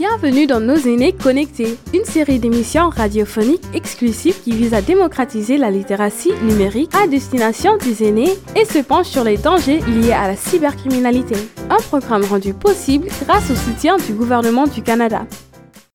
Bienvenue dans Nos aînés connectés, une série d'émissions radiophoniques exclusives qui vise à démocratiser la littératie numérique à destination des aînés et se penche sur les dangers liés à la cybercriminalité. Un programme rendu possible grâce au soutien du gouvernement du Canada.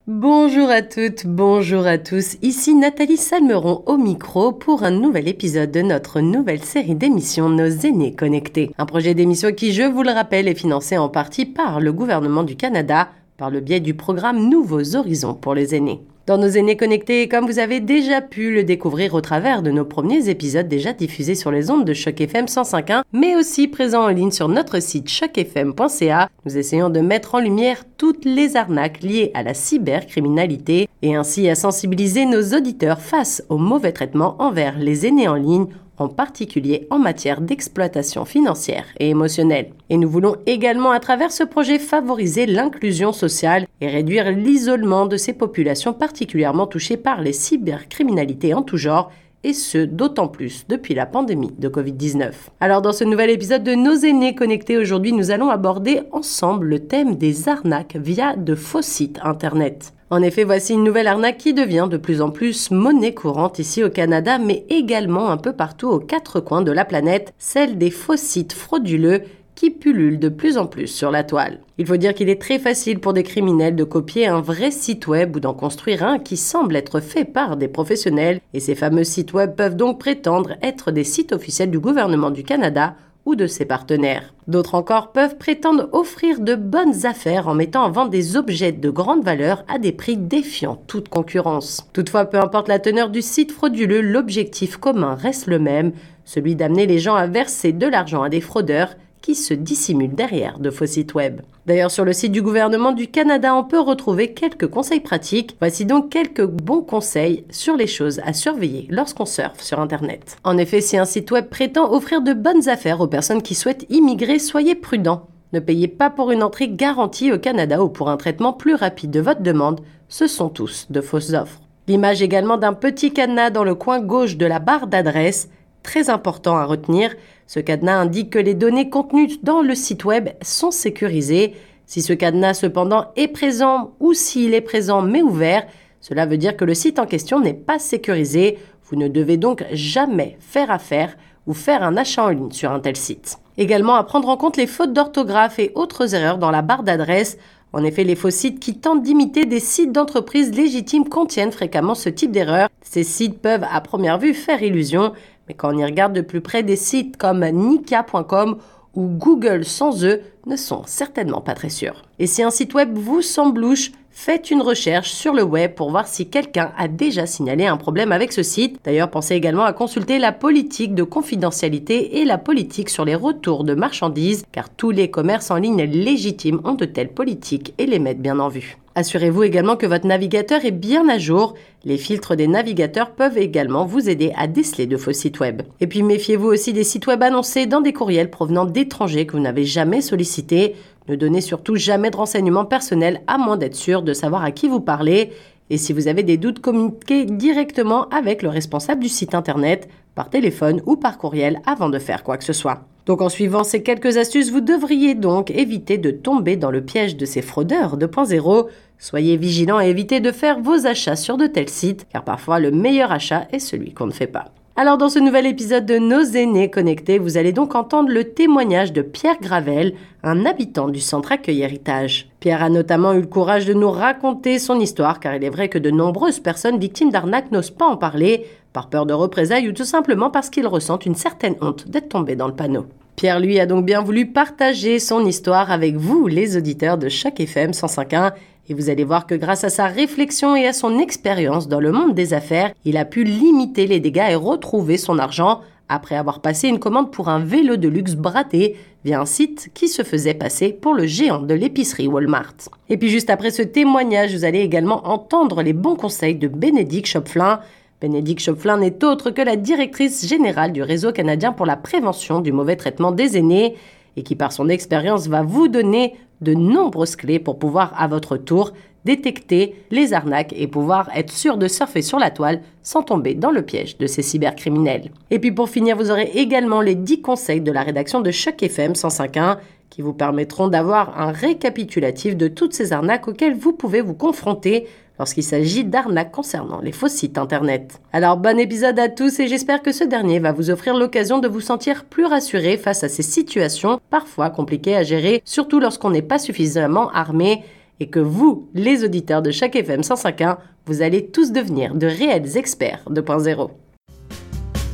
Bonjour à toutes, bonjour à tous. Ici Nathalie Salmeron au micro pour un nouvel épisode de notre nouvelle série d'émissions Nos aînés connectés. Un projet d'émission qui, je vous le rappelle, est financé en partie par le gouvernement du Canada par le biais du programme Nouveaux Horizons pour les aînés. Dans nos aînés connectés, comme vous avez déjà pu le découvrir au travers de nos premiers épisodes déjà diffusés sur les ondes de Choc FM 105.1, mais aussi présents en ligne sur notre site chocfm.ca, nous essayons de mettre en lumière toutes les arnaques liées à la cybercriminalité et ainsi à sensibiliser nos auditeurs face au mauvais traitement envers les aînés en ligne en particulier en matière d'exploitation financière et émotionnelle. Et nous voulons également à travers ce projet favoriser l'inclusion sociale et réduire l'isolement de ces populations particulièrement touchées par les cybercriminalités en tout genre et ce d'autant plus depuis la pandémie de Covid-19. Alors dans ce nouvel épisode de Nos aînés connectés aujourd'hui, nous allons aborder ensemble le thème des arnaques via de faux sites internet. En effet, voici une nouvelle arnaque qui devient de plus en plus monnaie courante ici au Canada, mais également un peu partout aux quatre coins de la planète, celle des faux sites frauduleux qui pullulent de plus en plus sur la toile. Il faut dire qu'il est très facile pour des criminels de copier un vrai site web ou d'en construire un qui semble être fait par des professionnels, et ces fameux sites web peuvent donc prétendre être des sites officiels du gouvernement du Canada ou de ses partenaires. D'autres encore peuvent prétendre offrir de bonnes affaires en mettant en vente des objets de grande valeur à des prix défiant toute concurrence. Toutefois, peu importe la teneur du site frauduleux, l'objectif commun reste le même, celui d'amener les gens à verser de l'argent à des fraudeurs qui se dissimulent derrière de faux sites web. D'ailleurs, sur le site du gouvernement du Canada, on peut retrouver quelques conseils pratiques. Voici donc quelques bons conseils sur les choses à surveiller lorsqu'on surfe sur Internet. En effet, si un site web prétend offrir de bonnes affaires aux personnes qui souhaitent immigrer, soyez prudents. Ne payez pas pour une entrée garantie au Canada ou pour un traitement plus rapide de votre demande. Ce sont tous de fausses offres. L'image également d'un petit cadenas dans le coin gauche de la barre d'adresse très important à retenir. Ce cadenas indique que les données contenues dans le site web sont sécurisées. Si ce cadenas cependant est présent ou s'il est présent mais ouvert, cela veut dire que le site en question n'est pas sécurisé. Vous ne devez donc jamais faire affaire ou faire un achat en ligne sur un tel site. Également à prendre en compte les fautes d'orthographe et autres erreurs dans la barre d'adresse. En effet, les faux sites qui tentent d'imiter des sites d'entreprises légitimes contiennent fréquemment ce type d'erreur. Ces sites peuvent à première vue faire illusion, mais quand on y regarde de plus près, des sites comme nika.com ou Google sans eux ne sont certainement pas très sûrs. Et si un site web vous semble louche, faites une recherche sur le web pour voir si quelqu'un a déjà signalé un problème avec ce site. D'ailleurs, pensez également à consulter la politique de confidentialité et la politique sur les retours de marchandises, car tous les commerces en ligne légitimes ont de telles politiques et les mettent bien en vue. Assurez-vous également que votre navigateur est bien à jour. Les filtres des navigateurs peuvent également vous aider à déceler de faux sites web. Et puis méfiez-vous aussi des sites web annoncés dans des courriels provenant d'étrangers que vous n'avez jamais sollicités. Ne donnez surtout jamais de renseignements personnels à moins d'être sûr de savoir à qui vous parlez. Et si vous avez des doutes, communiquez directement avec le responsable du site internet, par téléphone ou par courriel avant de faire quoi que ce soit. Donc en suivant ces quelques astuces, vous devriez donc éviter de tomber dans le piège de ces fraudeurs 2.0. Soyez vigilants et évitez de faire vos achats sur de tels sites, car parfois le meilleur achat est celui qu'on ne fait pas. Alors dans ce nouvel épisode de Nos aînés connectés, vous allez donc entendre le témoignage de Pierre Gravel, un habitant du centre accueil héritage. Pierre a notamment eu le courage de nous raconter son histoire car il est vrai que de nombreuses personnes victimes d'arnaques n'osent pas en parler par peur de représailles ou tout simplement parce qu'ils ressentent une certaine honte d'être tombés dans le panneau. Pierre, lui, a donc bien voulu partager son histoire avec vous, les auditeurs de chaque FM 105.1, et vous allez voir que grâce à sa réflexion et à son expérience dans le monde des affaires, il a pu limiter les dégâts et retrouver son argent après avoir passé une commande pour un vélo de luxe braté via un site qui se faisait passer pour le géant de l'épicerie Walmart. Et puis juste après ce témoignage, vous allez également entendre les bons conseils de Bénédicte Chopflin, Bénédicte Chopflin n'est autre que la directrice générale du réseau canadien pour la prévention du mauvais traitement des aînés et qui par son expérience va vous donner de nombreuses clés pour pouvoir à votre tour détecter les arnaques et pouvoir être sûr de surfer sur la toile sans tomber dans le piège de ces cybercriminels. Et puis pour finir, vous aurez également les 10 conseils de la rédaction de Choc FM 105.1 qui vous permettront d'avoir un récapitulatif de toutes ces arnaques auxquelles vous pouvez vous confronter lorsqu'il s'agit d'arnaques concernant les faux sites Internet. Alors bon épisode à tous et j'espère que ce dernier va vous offrir l'occasion de vous sentir plus rassuré face à ces situations parfois compliquées à gérer, surtout lorsqu'on n'est pas suffisamment armé et que vous, les auditeurs de chaque FM 105.1, vous allez tous devenir de réels experts 2.0.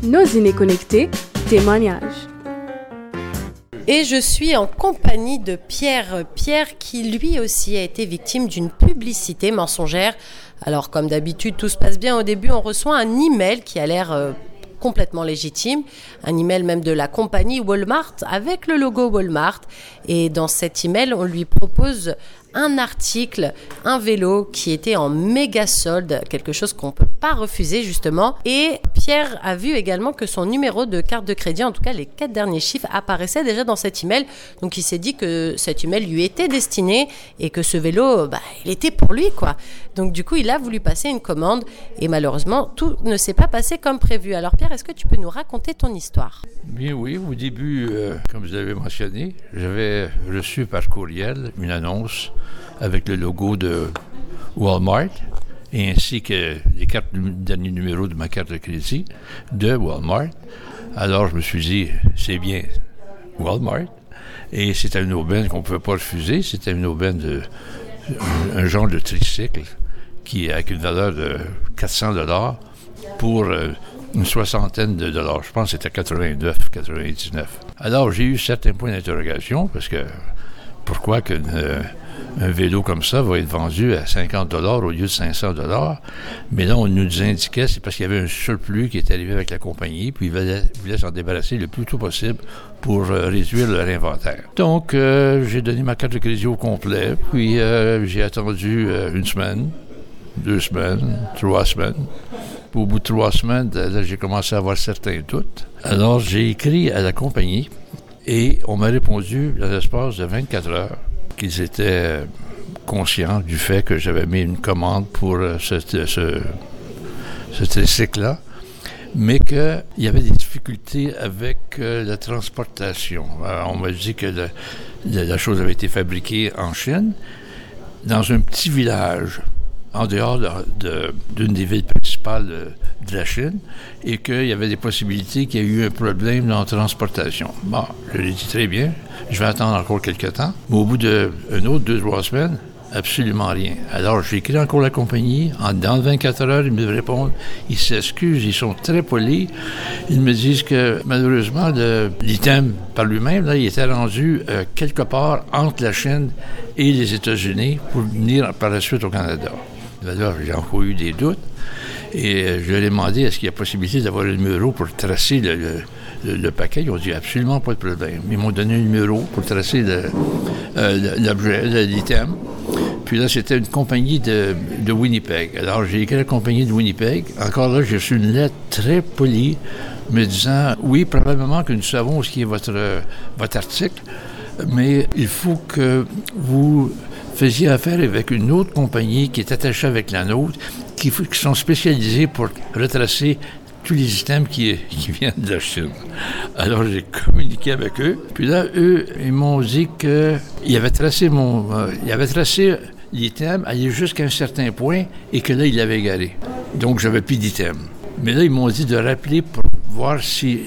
Nos inés connectés, témoignages. Et je suis en compagnie de Pierre. Pierre qui lui aussi a été victime d'une publicité mensongère. Alors comme d'habitude, tout se passe bien. Au début, on reçoit un email qui a l'air euh, complètement légitime, un email même de la compagnie Walmart avec le logo Walmart. Et dans cet email, on lui propose un article, un vélo qui était en méga solde, quelque chose qu'on ne peut pas refuser justement. Et Pierre a vu également que son numéro de carte de crédit, en tout cas les quatre derniers chiffres, apparaissaient déjà dans cet email. Donc il s'est dit que cet email lui était destiné et que ce vélo, bah, il était pour lui quoi. Donc du coup, il a voulu passer une commande et malheureusement, tout ne s'est pas passé comme prévu. Alors Pierre, est-ce que tu peux nous raconter ton histoire? Bien oui, au début, euh, comme vous avez mentionné, j'avais reçu par courriel une annonce avec le logo de Walmart et ainsi que les quatre derniers numéros de ma carte de crédit de Walmart. Alors je me suis dit, c'est bien Walmart. Et c'était une aubaine qu'on ne pouvait pas refuser. C'était une aubaine de un genre de tricycle qui avec une valeur de 400 dollars pour euh, une soixantaine de dollars. Je pense que c'était 89, 99. Alors j'ai eu certains points d'interrogation parce que pourquoi que euh, un vélo comme ça va être vendu à 50 dollars au lieu de 500 dollars. Mais là, on nous indiquait, c'est parce qu'il y avait un surplus qui est arrivé avec la compagnie, puis ils voulaient, s'en débarrasser le plus tôt possible pour euh, réduire leur inventaire. Donc, euh, j'ai donné ma carte de crédit au complet, puis euh, j'ai attendu une semaine, deux semaines, trois semaines. au bout de trois semaines, j'ai commencé à avoir certains doutes. Alors, j'ai écrit à la compagnie et on m'a répondu, dans l'espace de 24 heures, qu'ils étaient conscients du fait que j'avais mis une commande pour euh, ce, tricycle-là, mais qu'il y avait des difficultés avec euh, la transportation. on m'a dit que la chose avait été fabriquée en Chine, dans un petit village en dehors d'une des villes principales de, la Chine et qu'il y avait des possibilités qu'il y ait eu un problème dans la transportation. Bon, je l'ai dit très bien, je vais attendre encore quelques temps. Mais au bout d'une autre deux, trois semaines, absolument rien. Alors, j'ai écrit encore la compagnie. En, dans 24 heures, ils me répondent. Ils s'excusent, ils sont très polis. Ils me disent que, malheureusement, l'item par lui-même, il était rendu euh, quelque part entre la Chine et les États-Unis pour venir par la suite au Canada. Alors, j'ai encore eu des doutes. Et euh, je leur ai demandé est-ce qu'il y a possibilité d'avoir un numéro pour tracer le, paquet? Ils ont dit absolument pas de problème. Ils m'ont donné un numéro pour tracer euh, l'objet, l'item. Puis là, c'était une compagnie de, Winnipeg. Alors, j'ai écrit à la compagnie de Winnipeg. Encore là, j'ai reçu une lettre très polie me disant oui, probablement que nous savons ce qui est votre, votre article, mais il faut que vous faisiez affaire avec une autre compagnie qui est attachée avec la nôtre, qui, sont spécialisés pour retracer tous les items qui, viennent de la Chine. Alors j'ai communiqué avec eux. Puis là, eux, ils m'ont dit qu'ils avaient tracé mon, euh, ils tracé l'item, aller jusqu'à un certain point, et que là, ils l'avaient égaré. Donc j'avais plus d'item. Mais là, ils m'ont dit de rappeler pour voir s'il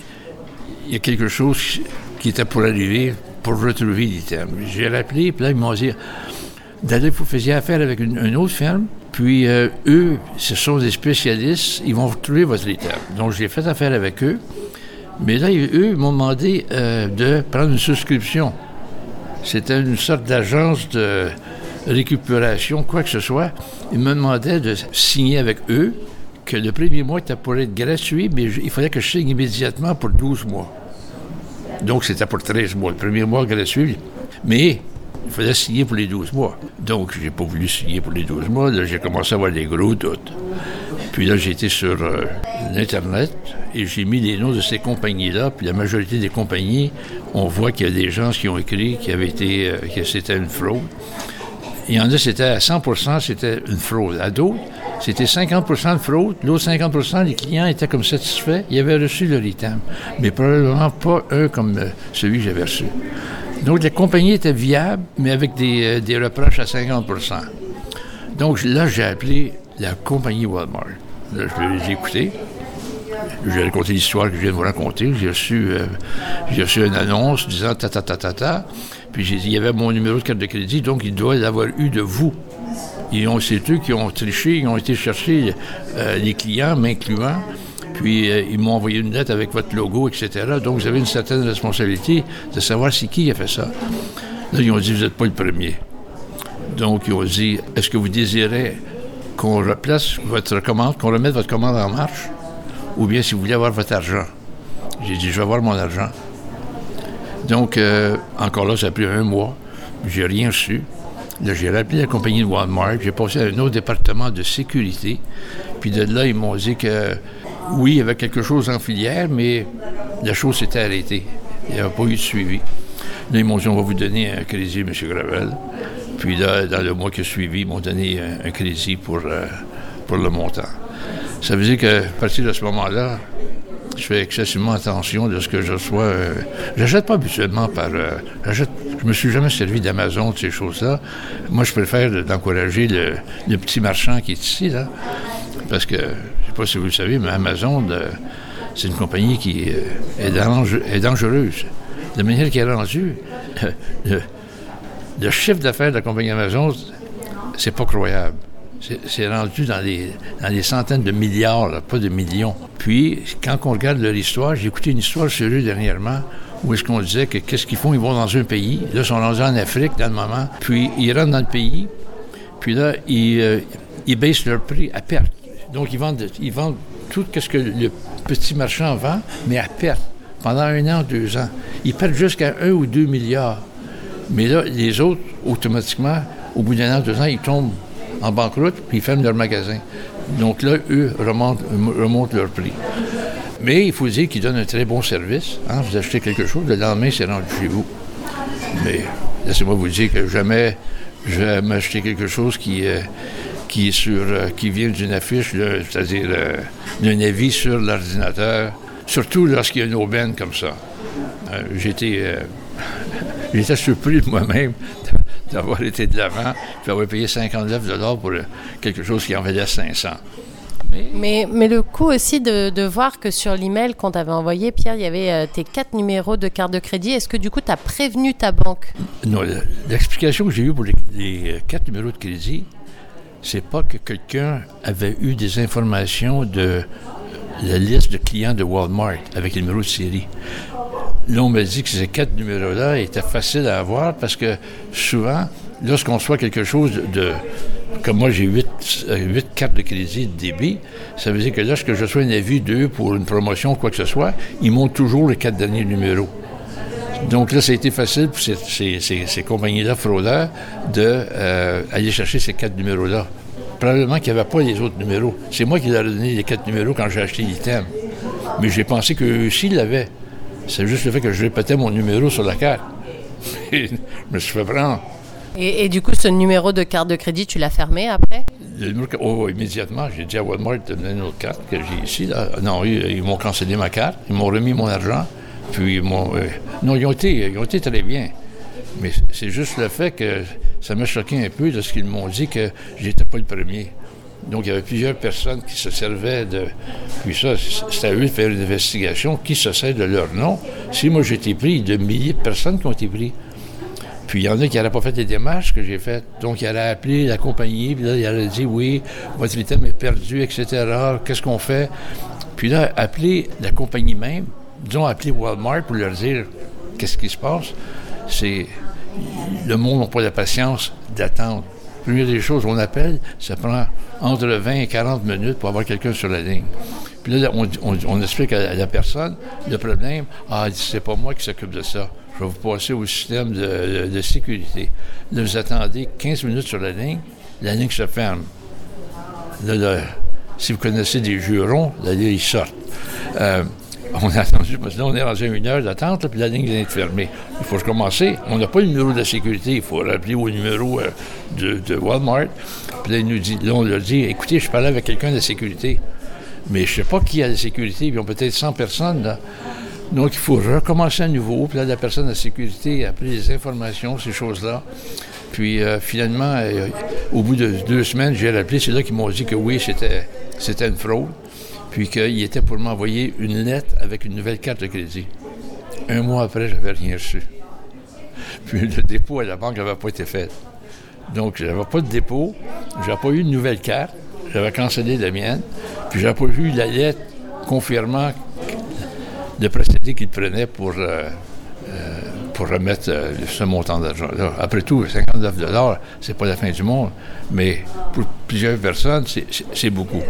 y a quelque chose qui était pour arriver pour retrouver l'item. J'ai rappelé, puis là, ils m'ont dit d'aller, vous faisiez affaire avec une, autre firme, puis euh, eux, ce sont des spécialistes, ils vont retrouver votre item. Donc, j'ai fait affaire avec eux. Mais là, eux m'ont demandé euh, de prendre une souscription. C'était une sorte d'agence de récupération, quoi que ce soit. Ils me demandaient de signer avec eux que le premier mois était pour être gratuit, mais il fallait que je signe immédiatement pour 12 mois. Donc, c'était pour 13 mois. Le premier mois gratuit. Mais il fallait signer pour les 12 mois. Donc, j'ai pas voulu signer pour les 12 mois. Là, j'ai commencé à avoir des gros doutes. Puis là, été sur euh, l'Internet et j'ai mis les noms de ces compagnies-là. Puis la majorité des compagnies, on voit qu'il y a des gens qui ont écrit été, euh, que c'était une fraude. Il y en a, c'était à 100% c'était une fraude. À d'autres, c'était 50% de fraude. L'autre 50% les clients étaient comme satisfaits. Ils avaient reçu leur item. Mais probablement pas un comme euh, celui que j'avais reçu. Donc, la compagnie était viable, mais avec des, des reproches à 50% Donc, là, j'ai appelé la compagnie Walmart. Là, je les ai écoutés. J'ai raconté l'histoire que je viens de vous raconter. J'ai reçu, euh, reçu une annonce disant ta ta ta ta ta. Puis j'ai dit, il y avait mon numéro de carte de crédit, donc il doit l'avoir eu de vous. Ils ont, c'est eux qui ont triché, ils ont été chercher euh, les clients, m'incluant. Puis euh, ils m'ont envoyé une lettre avec votre logo, etc. Donc vous avez une certaine responsabilité de savoir c'est qui a fait ça. Là, ils ont dit, vous n'êtes pas le premier. Donc ils ont dit, est-ce que vous désirez qu'on replace votre commande, qu'on remette votre commande en marche? ou bien si vous voulez avoir votre argent? J'ai dit, je vais avoir mon argent. Donc, euh, encore là, ça a pris un mois. J'ai rien reçu. Là, j'ai rappelé la compagnie de Walmart. J'ai passé à un autre département de sécurité. Puis de là, ils m'ont dit que oui, il y avait quelque chose en filière, mais la chose s'était arrêtée. Il n'y avait pas eu de suivi. Là, ils m'ont dit, on va vous donner un crédit, M. Gravel. Puis là, dans le mois qui a suivi, ils m'ont donné un, crédit pour, euh, pour le montant. Ça veut dire qu'à partir de ce moment-là, je fais excessivement attention de ce que je reçois. Euh, j'achète pas habituellement par. Euh, je me suis jamais servi d'Amazon, de ces choses-là. Moi, je préfère d'encourager le, petit marchand qui est ici, là. Parce que, sais pas si vous le savez, mais Amazon, c'est une compagnie qui euh, est, dangereuse. De manière qui est rendue, le, le chiffre d'affaires de la compagnie Amazon, c'est pas croyable. C'est rendu dans les centaines de milliards, pas de millions. Puis, quand on regarde leur histoire, j'ai écouté une histoire sur eux dernièrement où est-ce qu'on disait que qu'est-ce qu'ils font? Ils vont dans un pays. Là, ils sont rendus en Afrique dans le moment. Puis, ils rentrent dans le pays. Puis là, ils, euh, ils baissent leur prix à perte. Donc, ils vendent, ils vendent tout ce que le petit marchand vend, mais à perte. Pendant un an, deux ans. Ils perdent jusqu'à un ou deux milliards. Mais là, les autres, automatiquement, au bout d'un an, deux ans, ils tombent en banqueroute, puis ils ferment leur magasin. Donc là, eux remontent, remontent leur prix. Mais il faut dire qu'ils donnent un très bon service. Hein. Vous achetez quelque chose, le lendemain, c'est rendu chez vous. Mais laissez-moi vous dire que jamais je vais m'acheter quelque chose qui, qui, est sur, euh, qui vient d'une affiche, c'est-à-dire euh, d'un avis sur l'ordinateur, surtout lorsqu'il y a une aubaine comme ça. J'étais J'étais surpris de moi-même d'avoir été de l'avant, puis avoir payé 59 dollars pour quelque chose qui en valait 500. Mais, mais, le coup aussi de, voir que sur l'email qu'on t'avait envoyé, Pierre, il y avait euh, tes quatre numéros de carte de crédit. Est-ce que du coup, tu as prévenu ta banque? Non, l'explication que j'ai eue pour les, les, quatre numéros de crédit, c'est pas que quelqu'un avait eu des informations de la liste de clients de Walmart avec les numéros de série. Là, on m'a dit que ces quatre numéros-là étaient faciles à avoir parce que souvent, lorsqu'on reçoit quelque chose de. Comme moi, j'ai huit, euh, cartes de crédit de débit, ça veut dire que lorsque je reçois un avis d'eux pour une promotion ou quoi que ce soit, ils montent toujours les quatre derniers numéros. Donc là, ça a été facile pour ces, compagnies-là fraudeurs d'aller euh, chercher ces quatre numéros-là. Probablement qu'il n'y avait pas les autres numéros. C'est moi qui leur ai donné les quatre numéros quand j'ai acheté l'item. Mais j'ai pensé qu'eux aussi l'avaient. C'est juste le fait que je répétais mon numéro sur la carte. je me suis fait prendre. Et, du coup, ce numéro de carte de crédit, tu l'as fermé après? Le numéro, oh, immédiatement. J'ai dit à Walmart de donner une autre carte que j'ai ici. Là. Non, ils, m'ont cancellé ma carte. Ils m'ont remis mon argent. Puis ils m'ont. Euh, non, ils ont, été, ils ont été très bien. Mais c'est juste le fait que ça m'a choqué un peu de ce qu'ils m'ont dit que j'étais pas le premier. Donc, il y avait plusieurs personnes qui se servaient de. Puis ça, c'était à eux de faire une investigation. Qui se sert de leur nom? Si moi j'ai été pris, de milliers de personnes qui ont été pris. Puis il y en a qui n'auraient pas fait les démarches que j'ai faites. Donc, il aurait appelé la compagnie, puis là, il aurait dit oui, votre item est perdu, etc. Qu'est-ce qu'on fait? Puis là, appeler la compagnie même, disons, appeler Walmart pour leur dire qu'est-ce qui se passe. C'est. Le monde n'a pas la patience d'attendre. Première des choses, on appelle, ça prend entre 20 et 40 minutes pour avoir quelqu'un sur la ligne. Puis là, on, explique à la personne le problème. Ah, c'est pas moi qui s'occupe de ça. Je vais vous passer au système de, sécurité. Là, vous attendez 15 minutes sur la ligne, la ligne se ferme. Là, si vous connaissez des jurons, ligne, ils sortent. Euh, on a attendu, parce que là, on est rendu à une heure d'attente, puis la ligne vient d'être fermée. Il faut recommencer. On n'a pas le numéro de sécurité. Il faut rappeler au numéro euh, de, Walmart. Puis là, nous dit, là, on leur dit, écoutez, je parlais avec quelqu'un de la sécurité. Mais je ne sais pas qui a la sécurité. Ils ont peut-être 100 personnes. Donc, il faut recommencer à nouveau. Puis là, la personne de sécurité a pris les informations, ces choses-là. Puis euh, finalement, euh, au bout de deux semaines, j'ai rappelé. C'est là qu'ils m'ont dit que oui, c'était une fraude. Puis qu'il était pour m'envoyer une lettre avec une nouvelle carte de crédit. Un mois après, j'avais rien reçu. Puis le dépôt à la banque n'avait pas été fait. Donc, je n'avais pas de dépôt, j'avais pas eu une nouvelle carte, j'avais cancellé la mienne, puis j'avais pas eu la lettre confirmant le procédé qu'il prenait pour, euh, pour remettre euh, ce montant d'argent. Après tout, 59 c'est pas la fin du monde, mais pour plusieurs personnes, c'est beaucoup.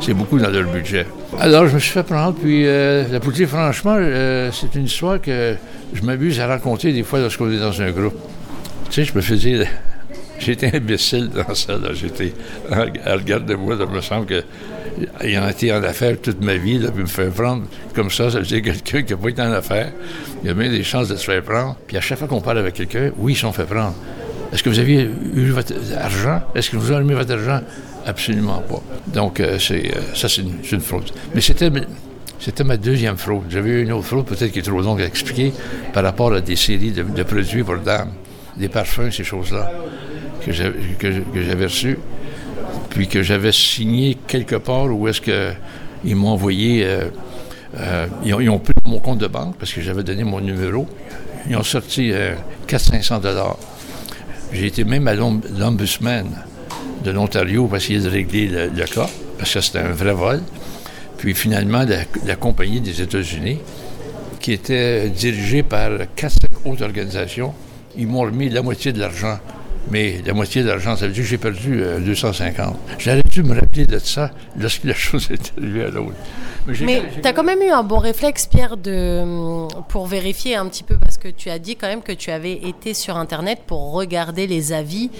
C'est beaucoup dans leur budget. Alors, je me suis fait prendre, puis la politique, franchement, c'est une histoire que je m'abuse à raconter des fois lorsqu'on est dans un groupe. Tu sais, je me faisais J'étais imbécile dans ça. J'étais à regarde de moi, ça me semble que ayant été en affaires toute ma vie, là, puis me faire prendre comme ça, ça veut dire quelqu'un qui n'a pas été en affaires. Il a bien des chances de se faire prendre. Puis à chaque fois qu'on parle avec quelqu'un, oui, ils sont fait prendre. Est-ce que vous aviez eu votre argent? Est-ce que vous avez mis votre argent? Absolument pas. Donc, euh, c'est, euh, ça, c'est une, fraude. Mais c'était, c'était ma deuxième fraude. J'avais eu une autre fraude, peut-être qui est trop longue à expliquer, par rapport à des séries de, de produits pour dames, des parfums, ces choses-là que j'avais reçu, puis que j'avais signé quelque part où est-ce qu'ils m'ont envoyé. Euh, euh, ils, ont, pris mon compte de banque parce que j'avais donné mon numéro. Ils ont sorti 400-500 euh, dollars. J'ai été même à l'Ombudsman de l'Ontario pour essayer de régler le, cas, parce que c'était un vrai vol. Puis finalement, la, la compagnie des États-Unis, qui était dirigée par quatre autres organisations, ils m'ont remis la moitié de l'argent mais la moitié de l'argent, ça veut dire que j'ai perdu 250. Euh, J'aurais dû me rappeler de ça lorsque la chose est arrivée à l'autre. Mais, tu as quand même eu un bon réflexe, Pierre, de, hum, pour vérifier un petit peu, parce que tu as dit quand même que tu avais été sur Internet pour regarder les avis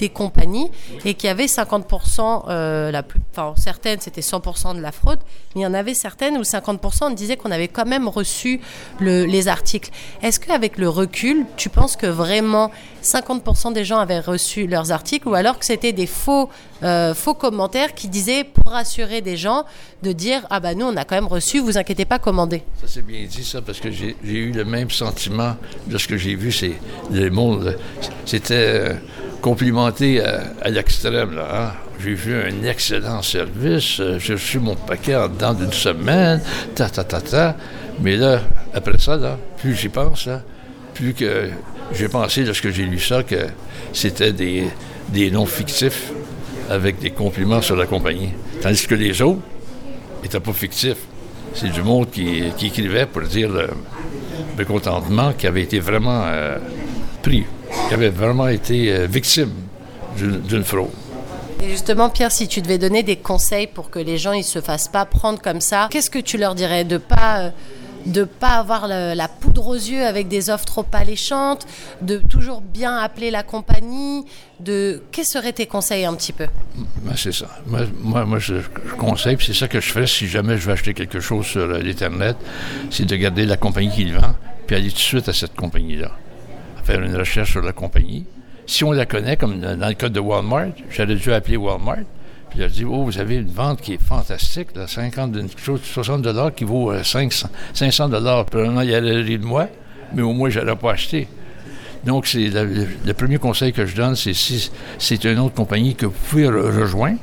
des compagnies et qu'il y avait 50%, euh, la plus, enfin, certaines c'était 100% de la fraude, mais il y en avait certaines où 50% on disait qu'on avait quand même reçu les articles. Est-ce qu'avec le recul, tu penses que vraiment 50% des gens avaient reçu leurs articles ou alors que c'était des faux, euh, faux commentaires qui disaient pour rassurer des gens de dire ah bah nous on a quand même reçu, vous inquiétez pas, commandez. Ça c'est bien dit ça parce que j'ai eu le même sentiment de ce que j'ai vu, c'est le monde, c'était euh, complimenté à, l'extrême. Là, hein. J'ai vu un excellent service, euh, j'ai reçu mon paquet en dedans d'une semaine, ta, ta, ta, ta. Mais là, après ça, là, plus j'y pense, plus que j'ai pensé, lorsque j'ai lu ça, que c'était des, des noms fictifs avec des compliments sur la compagnie. Tandis que les autres n'étaient pas fictifs. C'est du monde qui, écrivait pour dire le mécontentement qui avait été vraiment euh, pris qui avait vraiment été euh, victime d'une fraude. Et justement, Pierre, si tu devais donner des conseils pour que les gens ne se fassent pas prendre comme ça, qu'est-ce que tu leur dirais? De pas euh, de pas avoir la, poudre aux yeux avec des offres trop alléchantes, de toujours bien appeler la compagnie, de quels seraient tes conseils un petit peu? Ben, C'est ça. Moi, moi, je, conseille, c'est ça que je ferais si jamais je veux acheter quelque chose sur l'Internet, c'est de garder la compagnie qui le vend, puis aller tout de suite à cette compagnie-là faire une recherche sur la compagnie. Si on la connaît, comme dans le cas de Walmart, j'aurais dû appeler Walmart. Puis a dit, oh, vous avez une vente qui est fantastique, là, 50, 60 dollars qui vaut 500, euh, 500 dollars. Probablement, il allait rire de moi, mais au moins, je n'allais pas acheter. Donc, c'est le, premier conseil que je donne, c'est si c'est une autre compagnie que vous pouvez rejoindre,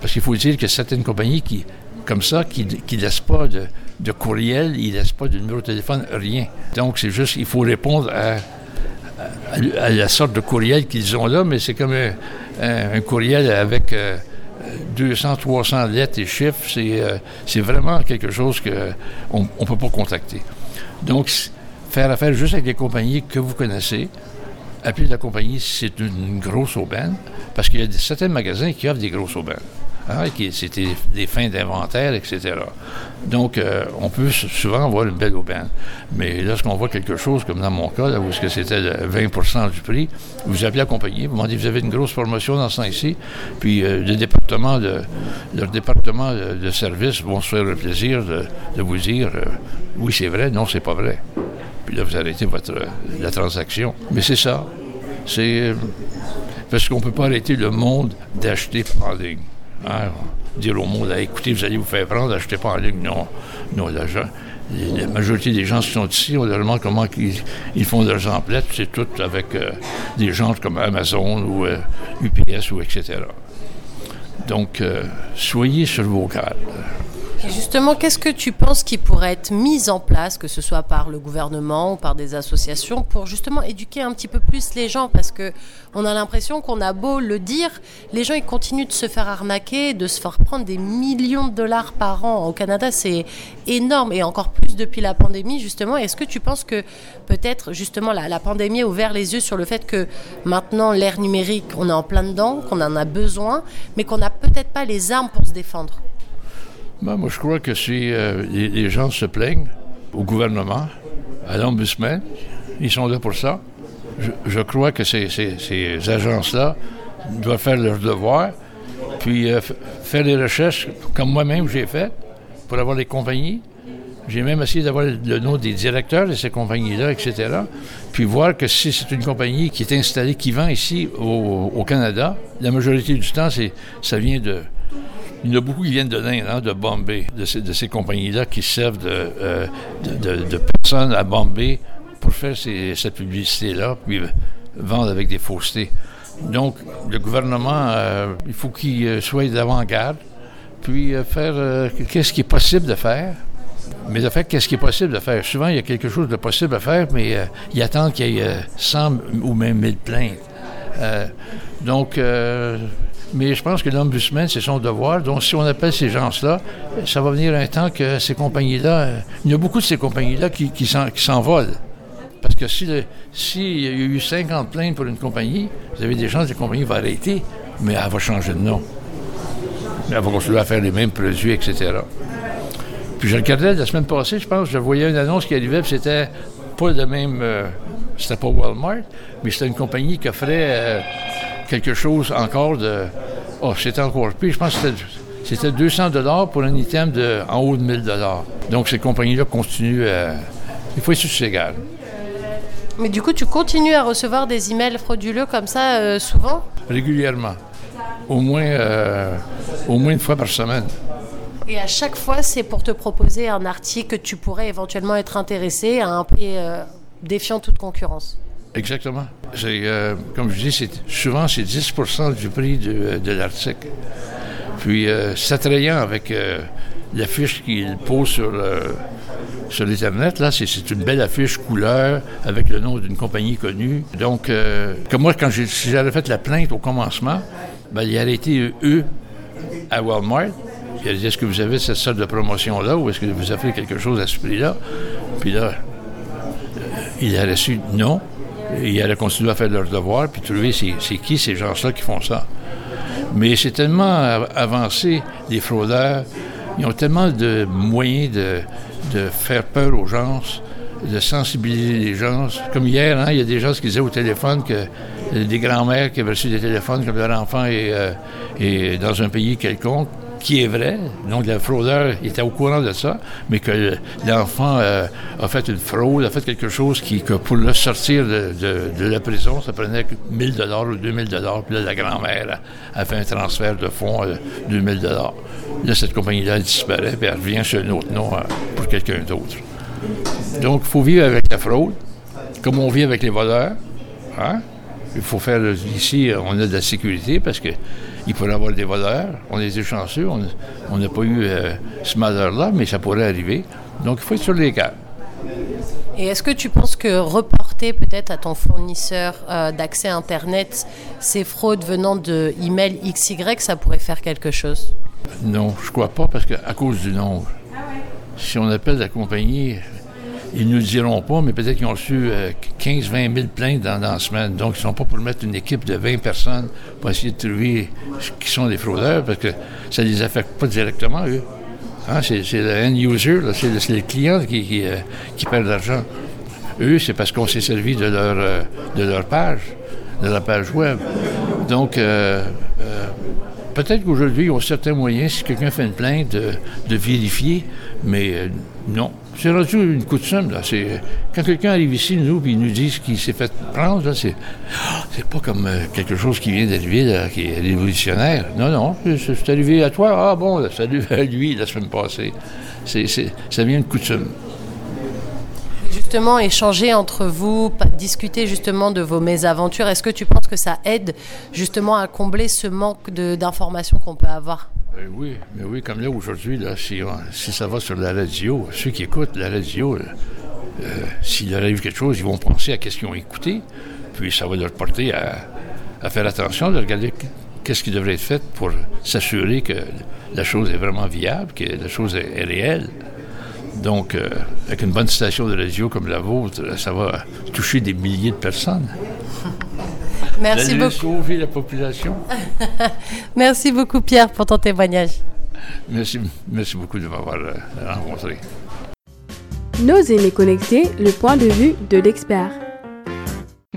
parce qu'il faut dire que certaines compagnies qui, comme ça, qui ne laissent pas de, de courriel, ils ne laissent pas de numéro de téléphone, rien. Donc, c'est juste, il faut répondre à, à, la sorte de courriel qu'ils ont là, mais c'est comme un, courriel avec 200, euh, 300 lettres et chiffres. C'est, euh, vraiment quelque chose qu'on ne peut pas contacter. Donc, faire affaire juste avec les compagnies que vous connaissez, appeler la compagnie c'est une grosse aubaine, parce qu'il y a certains magasins qui offrent des grosses aubaines. Hein, c'était des fins d'inventaire, etc. Donc, euh, on peut souvent avoir une belle aubaine. Mais lorsqu'on voit quelque chose, comme dans mon cas, où c'était 20% du prix, vous appelez la compagnie, vous demandez, vous avez une grosse promotion dans ce temps-ci, puis euh, le département de, le département de, service vont se faire le plaisir de, vous dire, euh, oui, c'est vrai, non, c'est pas vrai. Puis là, vous arrêtez votre, la transaction. Mais c'est ça. C'est parce qu'on ne peut pas arrêter le monde d'acheter en ligne. Dire au monde, écoutez, vous allez vous faire prendre, achetez pas en ligne. Non, non, la majorité des gens qui sont ici, on leur demande comment ils, font leurs emplettes. C'est tout avec des gens comme Amazon ou UPS ou etc. Donc, soyez sur vos gardes justement, qu'est-ce que tu penses qui pourrait être mis en place, que ce soit par le gouvernement ou par des associations, pour justement éduquer un petit peu plus les gens? Parce que on a l'impression qu'on a beau le dire, les gens ils continuent de se faire arnaquer, de se faire prendre des millions de dollars par an. Au Canada, c'est énorme et encore plus depuis la pandémie, justement. Est-ce que tu penses que peut-être, justement, la, la pandémie a ouvert les yeux sur le fait que maintenant, l'ère numérique, on est en plein dedans, qu'on en a besoin, mais qu'on n'a peut-être pas les armes pour se défendre? Ben, moi, je crois que si euh, les, gens se plaignent au gouvernement, à l'ombudsman, ils sont là pour ça. Je, crois que ces, agences-là doivent faire leur devoir, puis euh, faire les recherches comme moi-même j'ai fait pour avoir les compagnies. J'ai même essayé d'avoir le nom des directeurs de ces compagnies-là, etc. Puis voir que si c'est une compagnie qui est installée, qui vend ici au, Canada, la majorité du temps, ça vient de, il y en a beaucoup qui viennent de l'Inde, de Bombay, de ces, compagnies-là qui servent euh, de, personnes à Bombay pour faire cette publicité-là, puis vendre avec des faussetés. Donc, le gouvernement, euh, il faut qu'il euh, soit d'avant-garde, puis faire qu'est-ce qui est possible de faire. Mais de fait, qu'est-ce qui est possible de faire? Souvent, il y a quelque chose de possible à faire, mais il attend qu'il y ait 100 ou même 1000 plaintes. donc, mais je pense que l'ombudsman, c'est son devoir. Donc, si on appelle ces gens-là, ça va venir un temps que ces compagnies-là, euh, il y a beaucoup de ces compagnies-là qui, qui s'envolent. Parce que s'il si y a eu 50 plaintes pour une compagnie, vous avez des chances que la compagnie va arrêter, mais elle va changer de nom. Elle va continuer à faire les mêmes produits, etc. Puis je regardais la semaine passée, je pense, je voyais une annonce qui arrivait, puis c'était pas le même. Euh, c'était pas Walmart, mais c'était une compagnie qui offrait. Euh, quelque chose encore de. Oh, c'était encore plus. Je pense que c'était 200 dollars pour un item de, en haut de 1000 dollars. Donc, ces compagnies-là continuent à. Il faut être sur ses Mais du coup, tu continues à recevoir des emails frauduleux comme ça euh, souvent? Régulièrement. Au moins, euh, au moins une fois par semaine. Et à chaque fois, c'est pour te proposer un article que tu pourrais éventuellement être intéressé à un prix euh, défiant toute concurrence? Exactement. Euh, comme je dis, souvent c'est 10% du prix de, l'article. Puis euh, s'attrayant avec euh, l'affiche qu'il pose sur, sur l'Internet, là, c'est une belle affiche couleur avec le nom d'une compagnie connue. Donc, comme moi, quand j'avais fait la plainte au commencement, ben, il a arrêté eux à Walmart. Il a dit Est-ce que vous avez cette sorte de promotion-là ou est-ce que vous avez quelque chose à ce prix-là? Puis là, il a reçu non. Ils allaient continuer à faire leur devoir, puis trouver c'est qui ces gens-là qui font ça? Mais c'est tellement avancé, les fraudeurs, ils ont tellement de moyens de, faire peur aux gens, de sensibiliser les gens. Comme hier, hein, il y a des gens qui disaient au téléphone que des grands-mères qui avaient reçu des téléphones comme leur enfant est, euh, est dans un pays quelconque, qui est vrai. Donc, le fraudeur était au courant de ça, mais que l'enfant euh, a fait une fraude, a fait quelque chose qui, pour le sortir de, la prison, ça prenait 1000 dollars ou 2000 dollars. Puis là, la grand-mère a, fait un transfert de fonds de 2000 dollars. Là, cette compagnie-là disparaît, puis elle revient sur un autre nom euh, pour quelqu'un d'autre. Donc, il faut vivre avec la fraude, comme on vit avec les voleurs. Hein? Il faut faire ici, on a de la sécurité parce que il pourrait y avoir des voleurs. On était chanceux, on n'a pas eu euh, ce malheur-là, mais ça pourrait arriver. Donc il faut être sur les cas. Et est-ce que tu penses que reporter peut-être à ton fournisseur euh, d'accès Internet ces fraudes venant de email XY, ça pourrait faire quelque chose? Non, je crois pas parce qu'à cause du nombre. Si on appelle la compagnie, ils ne nous le diront pas, mais peut-être qu'ils ont reçu 15-20 euh, 000 plaintes dans, la semaine. Donc, ils ne sont pas pour mettre une équipe de 20 personnes pour essayer de trouver qui sont des fraudeurs, parce que ça ne les affecte pas directement, eux. Hein, c'est, le end-user, c'est, les clients qui, qui, euh, perdent de l'argent. Eux, c'est parce qu'on s'est servi de leur, euh, de leur page, de la page web. Donc, peut-être qu'aujourd'hui, ils ont certains moyens, si quelqu'un fait une plainte, de, vérifier, mais non. C'est rendu une coutume, là. C'est, quand quelqu'un arrive ici, nous, puis nous dit qu'il s'est fait prendre, là, c'est, c'est pas comme euh, quelque chose qui vient d'arriver, là, qui est révolutionnaire. Non, non, c'est, arrivé à toi. Ah bon, ça arrivé à lui la semaine passée. Ça vient de coutume. Justement, échanger entre vous, discuter justement de vos mésaventures, est-ce que tu penses que ça aide justement à combler ce manque d'informations qu'on peut avoir? Ben oui, mais oui, comme là aujourd'hui, si, si, ça va sur la radio, ceux qui écoutent la radio, euh, s'il arrive quelque chose, ils vont penser à ce qu'ils ont écouté, puis ça va leur porter à, à faire attention, de regarder qu'est-ce qui devrait être fait pour s'assurer que la chose est vraiment viable, que la chose est, réelle. Donc, euh, avec une bonne station de radio comme la vôtre, ça va toucher des milliers de personnes. Merci beaucoup. sauver la population. merci beaucoup, Pierre, pour ton témoignage. Merci, merci beaucoup de m'avoir euh, rencontré. Nos aînés connectés, le point de vue de l'expert.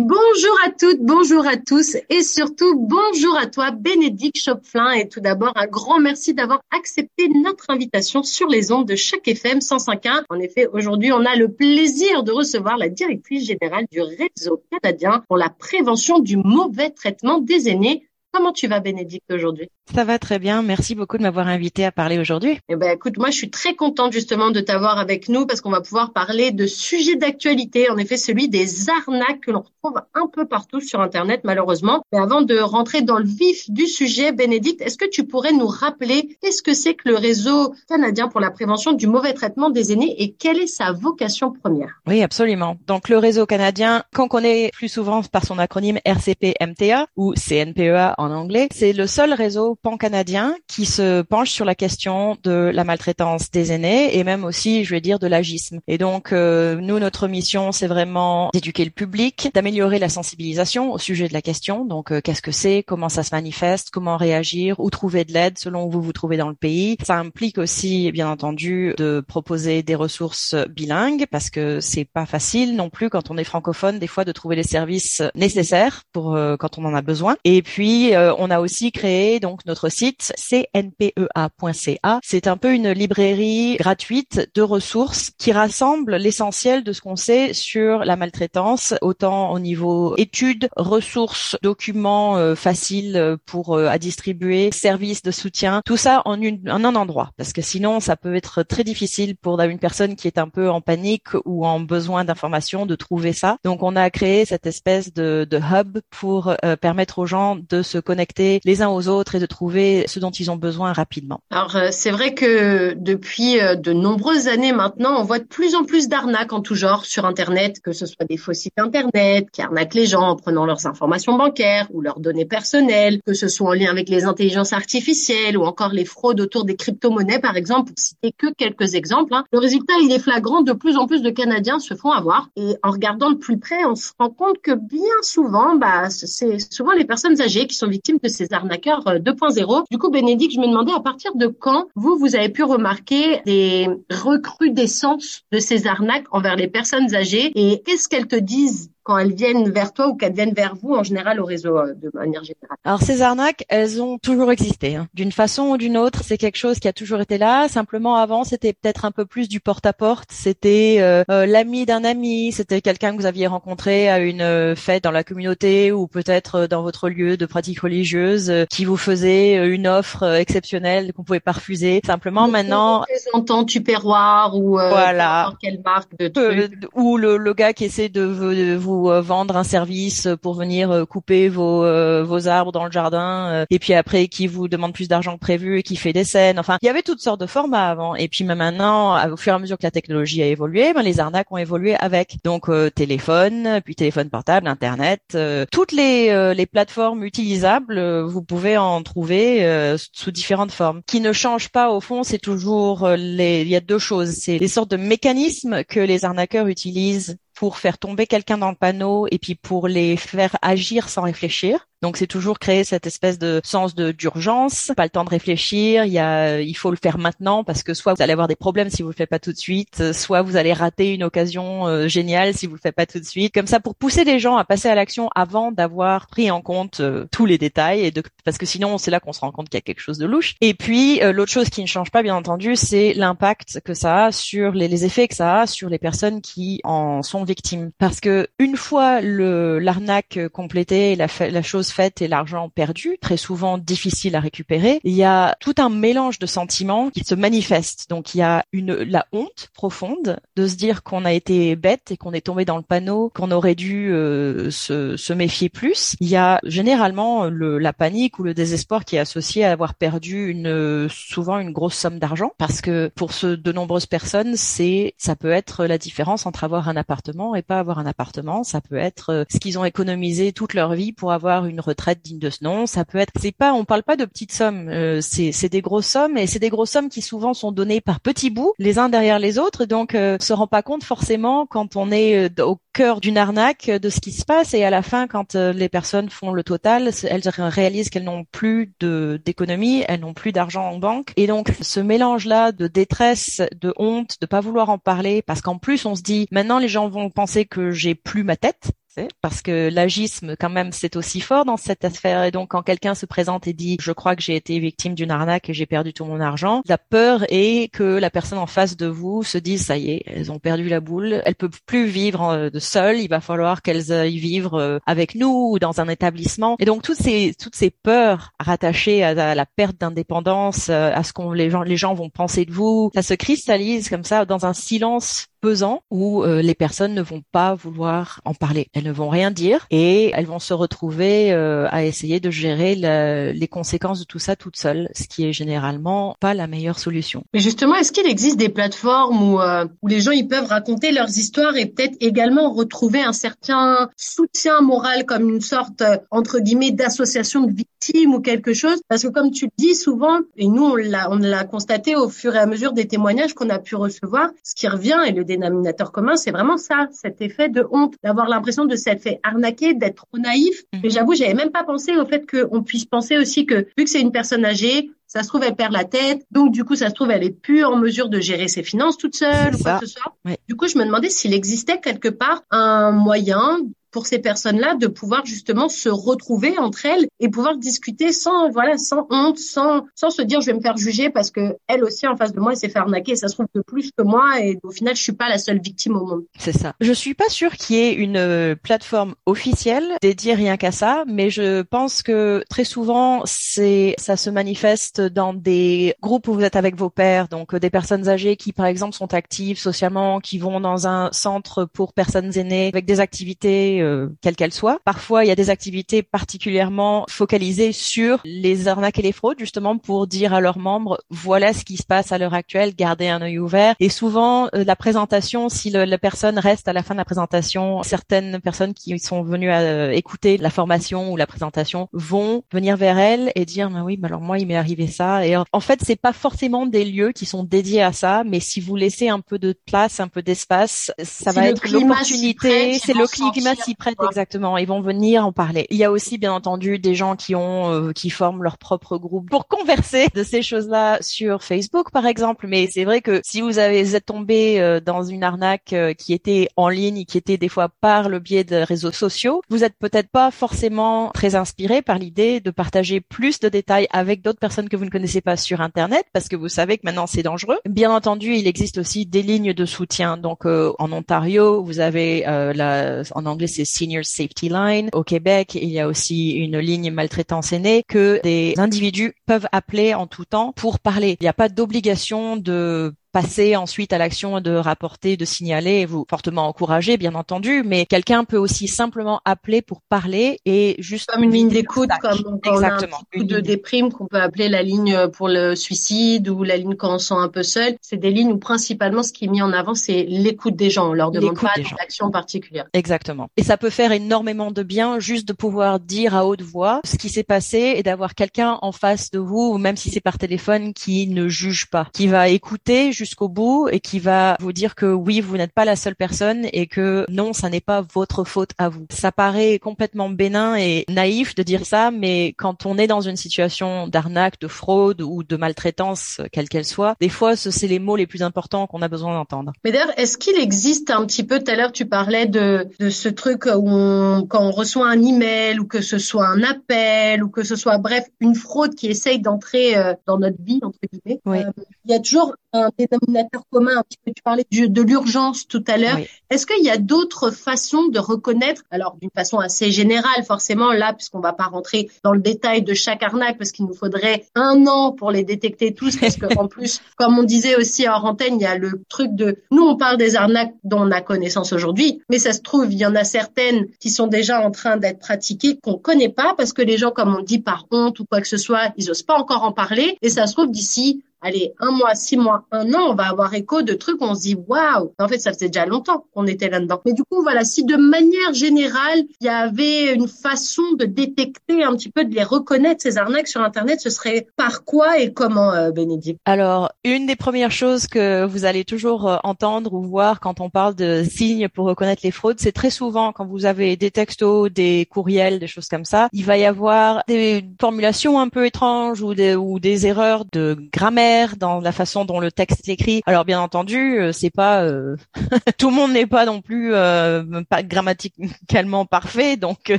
Bonjour à toutes, bonjour à tous et surtout bonjour à toi Bénédicte Chopflin. Et tout d'abord un grand merci d'avoir accepté notre invitation sur les ondes de chaque FM 105.1. En effet, aujourd'hui, on a le plaisir de recevoir la directrice générale du réseau canadien pour la prévention du mauvais traitement des aînés. Comment tu vas, Bénédicte, aujourd'hui? Ça va très bien. Merci beaucoup de m'avoir invité à parler aujourd'hui. Eh ben, écoute, moi, je suis très contente justement de t'avoir avec nous parce qu'on va pouvoir parler de sujets d'actualité. En effet, celui des arnaques que l'on retrouve un peu partout sur Internet, malheureusement. Mais avant de rentrer dans le vif du sujet, Bénédicte, est-ce que tu pourrais nous rappeler qu'est-ce que c'est que le réseau canadien pour la prévention du mauvais traitement des aînés et quelle est sa vocation première? Oui, absolument. Donc, le réseau canadien, qu'on connaît plus souvent par son acronyme RCP-MTA ou CNPEA en anglais. C'est le seul réseau pan-canadien qui se penche sur la question de la maltraitance des aînés et même aussi, je vais dire, de l'agisme. Et donc, euh, nous, notre mission, c'est vraiment d'éduquer le public, d'améliorer la sensibilisation au sujet de la question. Donc, euh, qu'est-ce que c'est, comment ça se manifeste, comment réagir, où trouver de l'aide selon où vous vous trouvez dans le pays. Ça implique aussi, bien entendu, de proposer des ressources bilingues parce que c'est pas facile non plus quand on est francophone des fois de trouver les services nécessaires pour euh, quand on en a besoin. Et puis euh, on a aussi créé donc notre site cnpea.ca. C'est un peu une librairie gratuite de ressources qui rassemble l'essentiel de ce qu'on sait sur la maltraitance, autant au niveau études, ressources, documents euh, faciles pour euh, à distribuer, services de soutien, tout ça en, un endroit. Parce que sinon, ça peut être très difficile pour une personne qui est un peu en panique ou en besoin d'informations de trouver ça. Donc, on a créé cette espèce de hub pour permettre aux gens de se connecter les uns aux autres et de trouver ce dont ils ont besoin rapidement. Alors euh, c'est vrai que depuis euh, de nombreuses années maintenant, on voit de plus en plus d'arnaques en tout genre sur Internet, que ce soit des faux sites Internet qui arnaquent les gens en prenant leurs informations bancaires ou leurs données personnelles, que ce soit en lien avec les intelligences artificielles ou encore les fraudes autour des crypto-monnaies par exemple, pour citer que quelques exemples. Hein. Le résultat, il est flagrant, de plus en plus de Canadiens se font avoir et en regardant de plus près, on se rend compte que bien souvent, bah, c'est souvent les personnes âgées qui sont victime de ces arnaqueurs 2.0. Du coup, Bénédicte, je me demandais à partir de quand vous, vous avez pu remarquer des recrudescences de ces arnaques envers les personnes âgées et qu'est-ce qu'elles te disent? Quand elles viennent vers toi ou qu'elles viennent vers vous en général au réseau euh, de manière générale Alors ces arnaques, elles ont toujours existé. Hein. D'une façon ou d'une autre, c'est quelque chose qui a toujours été là. Simplement avant, c'était peut-être un peu plus du porte-à-porte. C'était euh, euh, l'ami d'un ami, c'était quelqu'un que vous aviez rencontré à une fête dans la communauté ou peut-être dans votre lieu de pratique religieuse qui vous faisait une offre exceptionnelle qu'on pouvait pas refuser. Simplement maintenant, représentant Tupperware ou voilà. quelle marque de ou le, le, gars qui essaie de, de vous euh, vendre un service pour venir euh, couper vos, euh, vos arbres dans le jardin et puis après qui vous demande plus d'argent que prévu et qui fait des scènes. Enfin, il y avait toutes sortes de formats avant et puis maintenant, au fur et à mesure que la technologie a évolué, ben, les arnaques ont évolué avec. Donc téléphone, puis téléphone portable, internet, toutes les, les plateformes utilisables, vous pouvez en trouver sous différentes formes. Qui ne changent pas au fond, c'est toujours les. Il y a deux choses, c'est les sortes de mécanismes que les arnaqueurs utilisent pour faire tomber quelqu'un dans le panneau et puis pour les faire agir sans réfléchir. Donc c'est toujours créer cette espèce de sens de d'urgence, pas le temps de réfléchir, il y a il faut le faire maintenant parce que soit vous allez avoir des problèmes si vous le faites pas tout de suite, soit vous allez rater une occasion euh, géniale si vous le faites pas tout de suite. Comme ça pour pousser les gens à passer à l'action avant d'avoir pris en compte euh, tous les détails et de parce que sinon c'est là qu'on se rend compte qu'il y a quelque chose de louche. Et puis euh, l'autre chose qui ne change pas bien entendu, c'est l'impact que ça a sur les, les effets que ça a sur les personnes qui en sont victimes parce que une fois le l'arnaque complétée, la la chose faites et l'argent perdu, très souvent difficile à récupérer. Il y a tout un mélange de sentiments qui se manifestent. Donc il y a une la honte profonde de se dire qu'on a été bête et qu'on est tombé dans le panneau, qu'on aurait dû euh, se, se, méfier plus. Il y a généralement le, la panique ou le désespoir qui est associé à avoir perdu une souvent une grosse somme d'argent parce que pour de nombreuses personnes, c'est ça peut être la différence entre avoir un appartement et pas avoir un appartement. Ça peut être euh, ce qu'ils ont économisé toute leur vie pour avoir une retraite digne de ce nom. Ça peut être c'est pas on parle pas de petites sommes, euh, c'est des grosses sommes et c'est des grosses sommes qui souvent sont données par petits bouts, les uns derrière les autres. Donc euh, se rend pas compte forcément quand on est euh, au cœur d'une arnaque de ce qui se passe et à la fin quand les personnes font le total, elles réalisent qu'elles n'ont plus d'économie, elles n'ont plus d'argent en banque et donc ce mélange là de détresse, de honte, de pas vouloir en parler parce qu'en plus on se dit maintenant les gens vont penser que j'ai plus ma tête parce que l'agisme quand même c'est aussi fort dans cette affaire. Et donc quand quelqu'un se présente et dit je crois que j'ai été victime d'une arnaque et j'ai perdu tout mon argent, la peur est que la personne en face de vous se dise ça y est, elles ont perdu la boule, elles peuvent plus vivre de seules, il va falloir qu'elles aillent vivre euh, avec nous ou dans un établissement. Et donc toutes ces toutes ces peurs rattachées à, la perte d'indépendance, euh, à ce qu'on les gens les gens vont penser de vous, ça se cristallise comme ça dans un silence pesant où euh, les personnes ne vont pas vouloir en parler. Elles ne vont rien dire et elles vont se retrouver euh, à essayer de gérer les conséquences de tout ça toutes seules, ce qui est généralement pas la meilleure solution. Mais justement, est-ce qu'il existe des plateformes où, euh, où les gens ils peuvent raconter leurs histoires et peut-être également retrouver un certain soutien moral comme une sorte entre guillemets d'association de victimes ou quelque chose? Parce que comme tu le dis souvent, et nous on l'a on l'a constaté au fur et à mesure des témoignages qu'on a pu recevoir, ce qui revient et le dénominateur commun, c'est vraiment ça, cet effet de honte, d'avoir l'impression de s'être fait arnaquer, d'être trop naïf. Mhm. Mais j'avoue, j'avais même pas pensé au fait qu'on puisse penser aussi que vu que c'est une personne âgée, ça se trouve elle perd la tête, donc du coup ça se trouve elle est plus en mesure de gérer ses finances toute seule ou quoi que ce soit. Du coup, je me demandais s'il existait quelque part un moyen pour ces personnes-là de pouvoir justement se retrouver entre elles et pouvoir discuter sans voilà sans honte, sans sans se dire je vais me faire juger parce que elle aussi en face de moi elle s'est fait arnaquer et ça se trouve de plus que moi et au final je suis pas la seule victime au monde. C'est ça. Je suis pas sûre qu'il y ait une euh, plateforme officielle dédiée rien qu'à ça, mais je pense que très souvent c'est ça se manifeste dans des groupes où vous êtes avec vos pères, donc euh, des personnes âgées qui par exemple sont actives socialement, qui vont dans un centre pour personnes aînées avec des activités euh, quelle qu'elle soit. Parfois, il y a des activités particulièrement focalisées sur les arnaques et les fraudes, justement pour dire à leurs membres voilà ce qui se passe à l'heure actuelle, gardez un œil ouvert. Et souvent, euh, la présentation, si la personne reste à la fin de la présentation, certaines personnes qui sont venues à, euh, écouter la formation ou la présentation vont venir vers elle et dire bah oui, alors moi il m'est arrivé ça. Et en fait, c'est pas forcément des lieux qui sont dédiés à ça, mais si vous laissez un peu de place, un peu d'espace, ça va être l'opportunité. C'est le climat s'y prête exactement. Ils vont venir en parler. Il y a aussi bien entendu des gens qui ont euh, qui forment leur propre groupe pour converser de ces choses-là sur Facebook par exemple. Mais c'est vrai que si vous avez vous êtes tombé euh, dans une arnaque euh, qui était en ligne, qui était des fois par le biais de réseaux sociaux, vous êtes peut-être pas forcément très inspiré par l'idée de partager plus de détails avec d'autres personnes que vous ne connaissez pas sur internet parce que vous savez que maintenant c'est dangereux. Bien entendu, il existe aussi des lignes de soutien. Donc en Ontario, vous avez la en anglais c'est Senior Safety Line. Au Québec, il y a aussi une ligne maltraitance aînée que des individus peuvent appeler en tout temps pour parler. Il n'y a pas d'obligation de passer ensuite à l'action de rapporter, de signaler, vous fortement encourager, bien entendu, mais quelqu'un peut aussi simplement appeler pour parler et juste comme une ligne d'écoute, comme exactement on a un de déprime qu'on peut appeler la ligne pour le suicide ou la ligne quand on sent un peu seul. C'est des lignes où principalement ce qui est mis en avant, c'est l'écoute des gens. On leur demande pas d'action particulière. Exactement. Et ça peut faire énormément de bien juste de pouvoir dire à haute voix ce qui s'est passé et d'avoir quelqu'un en face de vous, ou même si c'est par téléphone, qui ne juge pas, qui va écouter jusqu'au bout et qui va vous dire que oui, vous n'êtes pas la seule personne et que non, ça n'est pas votre faute à vous. Ça paraît complètement bénin et naïf de dire ça, mais quand on est dans une situation d'arnaque, de fraude ou de maltraitance, quelle qu'elle soit, des fois, c'est les mots les plus importants qu'on a besoin d'entendre. Mais d'ailleurs, est-ce qu'il existe un petit peu, tout à l'heure, tu parlais de, de ce truc où on, quand on reçoit un email ou que ce soit un appel ou que ce soit, bref, une fraude qui essaye d'entrer euh, dans notre vie, entre guillemets. Oui. Euh, il y a toujours un dénominateur commun un petit peu. Tu parlais de l'urgence tout à l'heure. Est-ce qu'il y a d'autres façons de reconnaître, alors d'une façon assez générale forcément là, puisqu'on va pas rentrer dans le détail de chaque arnaque, parce qu'il nous faudrait un an pour les détecter tous, parce qu'en plus, comme on disait aussi en antenne, il y a le truc de, nous on parle des arnaques dont on a connaissance aujourd'hui, mais ça se trouve, il y en a certaines qui sont déjà en train d'être pratiquées qu'on connaît pas, parce que les gens, comme on dit, par honte ou quoi que ce soit, ils osent pas encore en parler, et ça se trouve d'ici allez, un mois, six mois, un an, on va avoir écho de trucs, on se dit, waouh, en fait, ça faisait déjà longtemps qu'on était là-dedans. Mais du coup, voilà, si de manière générale, il y avait une façon de détecter un petit peu, de les reconnaître, ces arnaques sur Internet, ce serait par quoi et comment, euh, Bénédicte? Alors, une des premières choses que vous allez toujours euh, entendre ou voir quand on parle de signes pour reconnaître les fraudes, c'est très souvent quand vous avez des textos, des courriels, des choses comme ça, il va y avoir des formulations un peu étranges ou des, ou des erreurs de grammaire dans la façon dont le texte est écrit. Alors bien entendu, euh, c'est pas euh, tout le monde n'est pas non plus euh, pas grammaticalement parfait, donc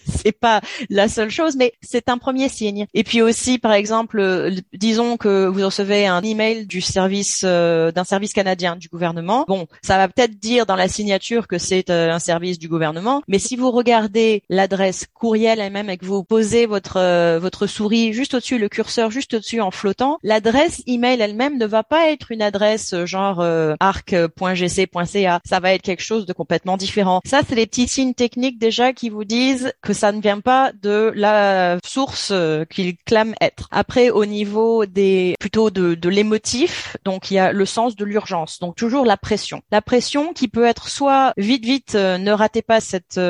c'est pas la seule chose, mais c'est un premier signe. Et puis aussi, par exemple, disons que vous recevez un email du service d'un service canadien du gouvernement. Bon, ça va peut-être dire dans la signature que c'est un service du gouvernement, mais si vous regardez l'adresse courriel elle-même et que vous posez votre votre souris juste au-dessus, le curseur juste au-dessus en flottant, l'adresse email elle-même ne va pas être une adresse euh, genre euh, arc.gc.ca. Ça va être quelque chose de complètement différent. Ça, c'est les petits signes techniques déjà qui vous disent que ça ne vient pas de la source euh, qu'ils clament être. Après, au niveau des plutôt de, de l'émotif, donc il y a le sens de l'urgence. Donc toujours la pression. La pression qui peut être soit vite vite ne ratez pas cette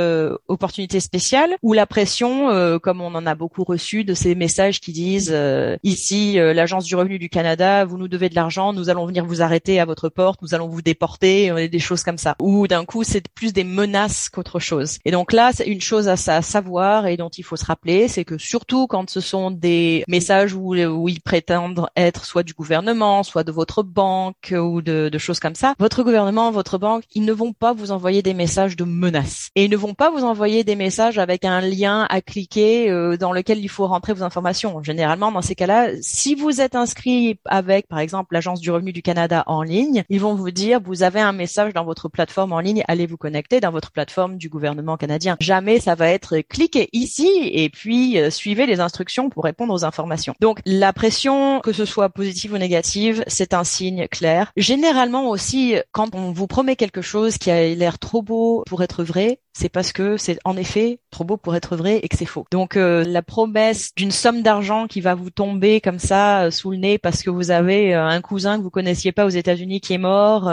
opportunité spéciale ou la pression comme on en a beaucoup reçu de ces messages qui disent ici l'agence du revenu du Canada vous nous devez de l'argent, nous allons venir vous arrêter à votre porte, nous allons vous déporter, des choses comme ça. Ou d'un coup, c'est plus des menaces qu'autre chose. Et donc là, c'est une chose à, savoir et dont il faut se rappeler, c'est que surtout quand ce sont des messages où, ils prétendent être soit du gouvernement, soit de votre banque ou de, de choses comme ça, votre gouvernement, votre banque, ils ne vont pas vous envoyer des messages de menaces. Et ils ne vont pas vous envoyer des messages avec un lien à cliquer euh, dans lequel il faut rentrer vos informations. Généralement, dans ces cas-là, si vous êtes inscrit à par exemple, l'Agence du revenu du Canada en ligne, ils vont vous dire, vous avez un message dans votre plateforme en ligne, allez vous connecter dans votre plateforme du gouvernement canadien. Jamais ça va être cliquez ici et puis euh, suivez les instructions pour répondre aux informations. Donc, la pression, que ce soit positive ou négative, c'est un signe clair. Généralement aussi, quand on vous promet quelque chose qui a l'air trop beau pour être vrai, c'est parce que c'est en effet trop beau pour être vrai et que c'est faux. Donc euh, la promesse d'une somme d'argent qui va vous tomber comme ça euh, sous le nez parce que vous avez euh, un cousin que vous connaissiez pas aux États-Unis qui est mort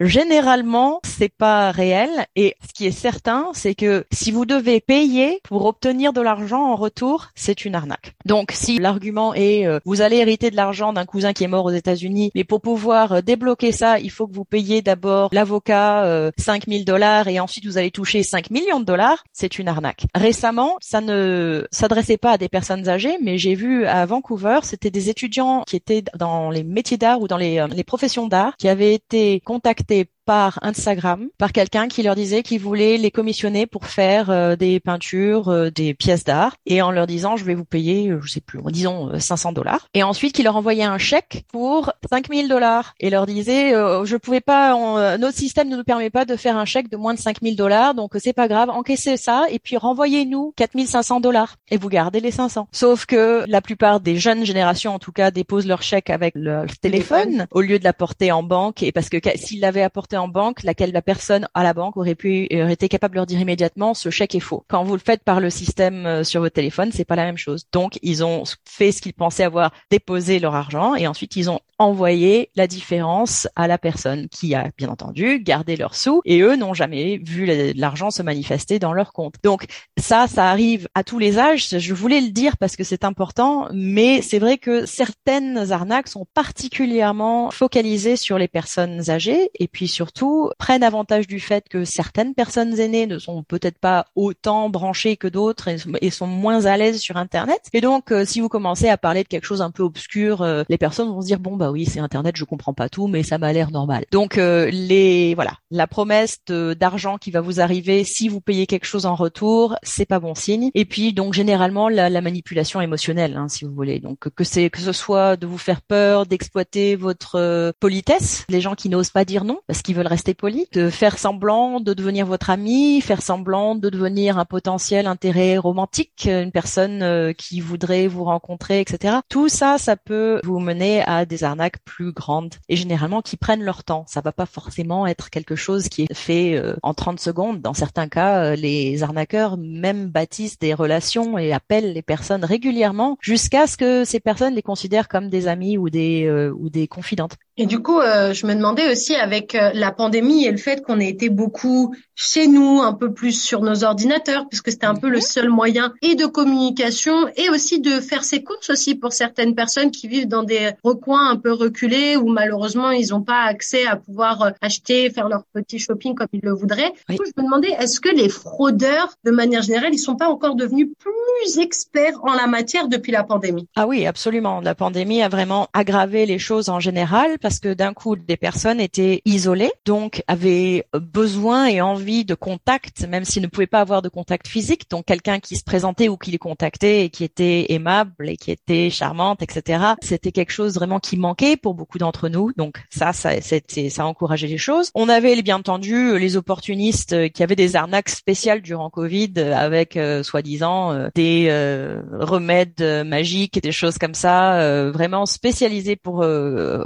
Généralement, c'est pas réel et ce qui est certain, c'est que si vous devez payer pour obtenir de l'argent en retour, c'est une arnaque. Donc si l'argument est euh, vous allez hériter de l'argent d'un cousin qui est mort aux États-Unis, mais pour pouvoir euh, débloquer ça, il faut que vous payiez d'abord l'avocat euh, 5000 dollars et ensuite vous allez toucher 5 millions de dollars, c'est une arnaque. Récemment, ça ne s'adressait pas à des personnes âgées, mais j'ai vu à Vancouver, c'était des étudiants qui étaient dans les métiers d'art ou dans les, euh, les professions d'art qui avaient été contactés par Instagram par quelqu'un qui leur disait qu'il voulait les commissionner pour faire euh, des peintures, euh, des pièces d'art, et en leur disant je vais vous payer, euh, je sais plus, disons 500 dollars. Et ensuite qui leur envoyait un chèque pour 5000 dollars et leur disait je pouvais pas, notre système ne nous permet pas de faire un chèque de moins de 5000 dollars, donc c'est pas grave, encaissez ça et puis renvoyez-nous 4500 dollars et vous gardez les 500. Sauf que la plupart des jeunes générations en tout cas déposent leur chèque avec leur téléphone, au lieu de l'apporter en banque et parce que s'ils l'avaient apporté en banque, laquelle la personne à la banque aurait pu aurait été capable de leur dire immédiatement ce chèque est faux. Quand vous le faites par le système euh, sur votre téléphone, c'est pas la même chose. Donc ils ont fait ce qu'ils pensaient avoir déposé leur argent et ensuite ils ont envoyé la différence à la personne qui a bien entendu gardé leurs sous et eux n'ont jamais vu l'argent se manifester dans leur compte. Donc ça, ça arrive à tous les âges. Je voulais le dire parce que c'est important, mais c'est vrai que certaines arnaques sont particulièrement focalisées sur les personnes âgées et puis sur surtout prennent avantage du fait que certaines personnes aînées ne sont peut-être pas autant branchées que d'autres et, sont moins à l'aise sur Internet. Et donc, euh, si vous commencez à parler de quelque chose un peu obscur, euh, les personnes vont se dire bon bah oui, c'est Internet, je comprends pas tout, mais ça m'a l'air normal. Donc euh, les voilà, la promesse d'argent qui va vous arriver si vous payez quelque chose en retour, c'est pas bon signe. Et puis donc généralement la, la manipulation émotionnelle, hein, si vous voulez. Donc que c'est que ce soit de vous faire peur, d'exploiter votre politesse, les gens qui n'osent pas dire non parce qu'ils veulent rester polis, de faire semblant de devenir votre ami, faire semblant de devenir un potentiel intérêt romantique, une personne euh, qui voudrait vous rencontrer, etc. Tout ça, ça peut vous mener à des arnaques plus grandes et généralement qui prennent leur temps. Ça va pas forcément être quelque chose qui est fait euh, en 30 secondes. Dans certains cas, euh, les arnaqueurs même bâtissent des relations et appellent les personnes régulièrement jusqu'à ce que ces personnes les considèrent comme des amis ou des ou des confidentes. Et du coup, euh, je me demandais aussi avec euh, la pandémie et le fait qu'on ait été beaucoup chez nous, un peu plus sur nos ordinateurs, puisque c'était un peu le mhm. seul moyen et de communication et aussi de faire ses courses aussi pour certaines personnes qui vivent dans des recoins un peu reculés où malheureusement ils n'ont pas accès à pouvoir euh, acheter, faire leur petit shopping comme ils le voudraient. Du coup, je me demandais, est-ce que les fraudeurs, de manière générale, ils sont pas encore devenus plus experts en la matière depuis la pandémie? Ah oui, absolument. La pandémie a vraiment aggravé les choses en général parce que d'un coup, des personnes étaient isolées, donc avaient besoin et envie de contact, même s'ils ne pouvaient pas avoir de contact physique. Donc quelqu'un qui se présentait ou qui les contactait et qui était aimable et qui était charmante, etc. C'était quelque chose vraiment qui manquait pour beaucoup d'entre nous. Donc ça, ça, c'était, ça encourageait les choses. On avait bien entendu les opportunistes qui avaient des arnaques spéciales durant Covid avec euh, soi-disant euh, des euh, remèdes magiques et des choses comme ça, vraiment spécialisés pour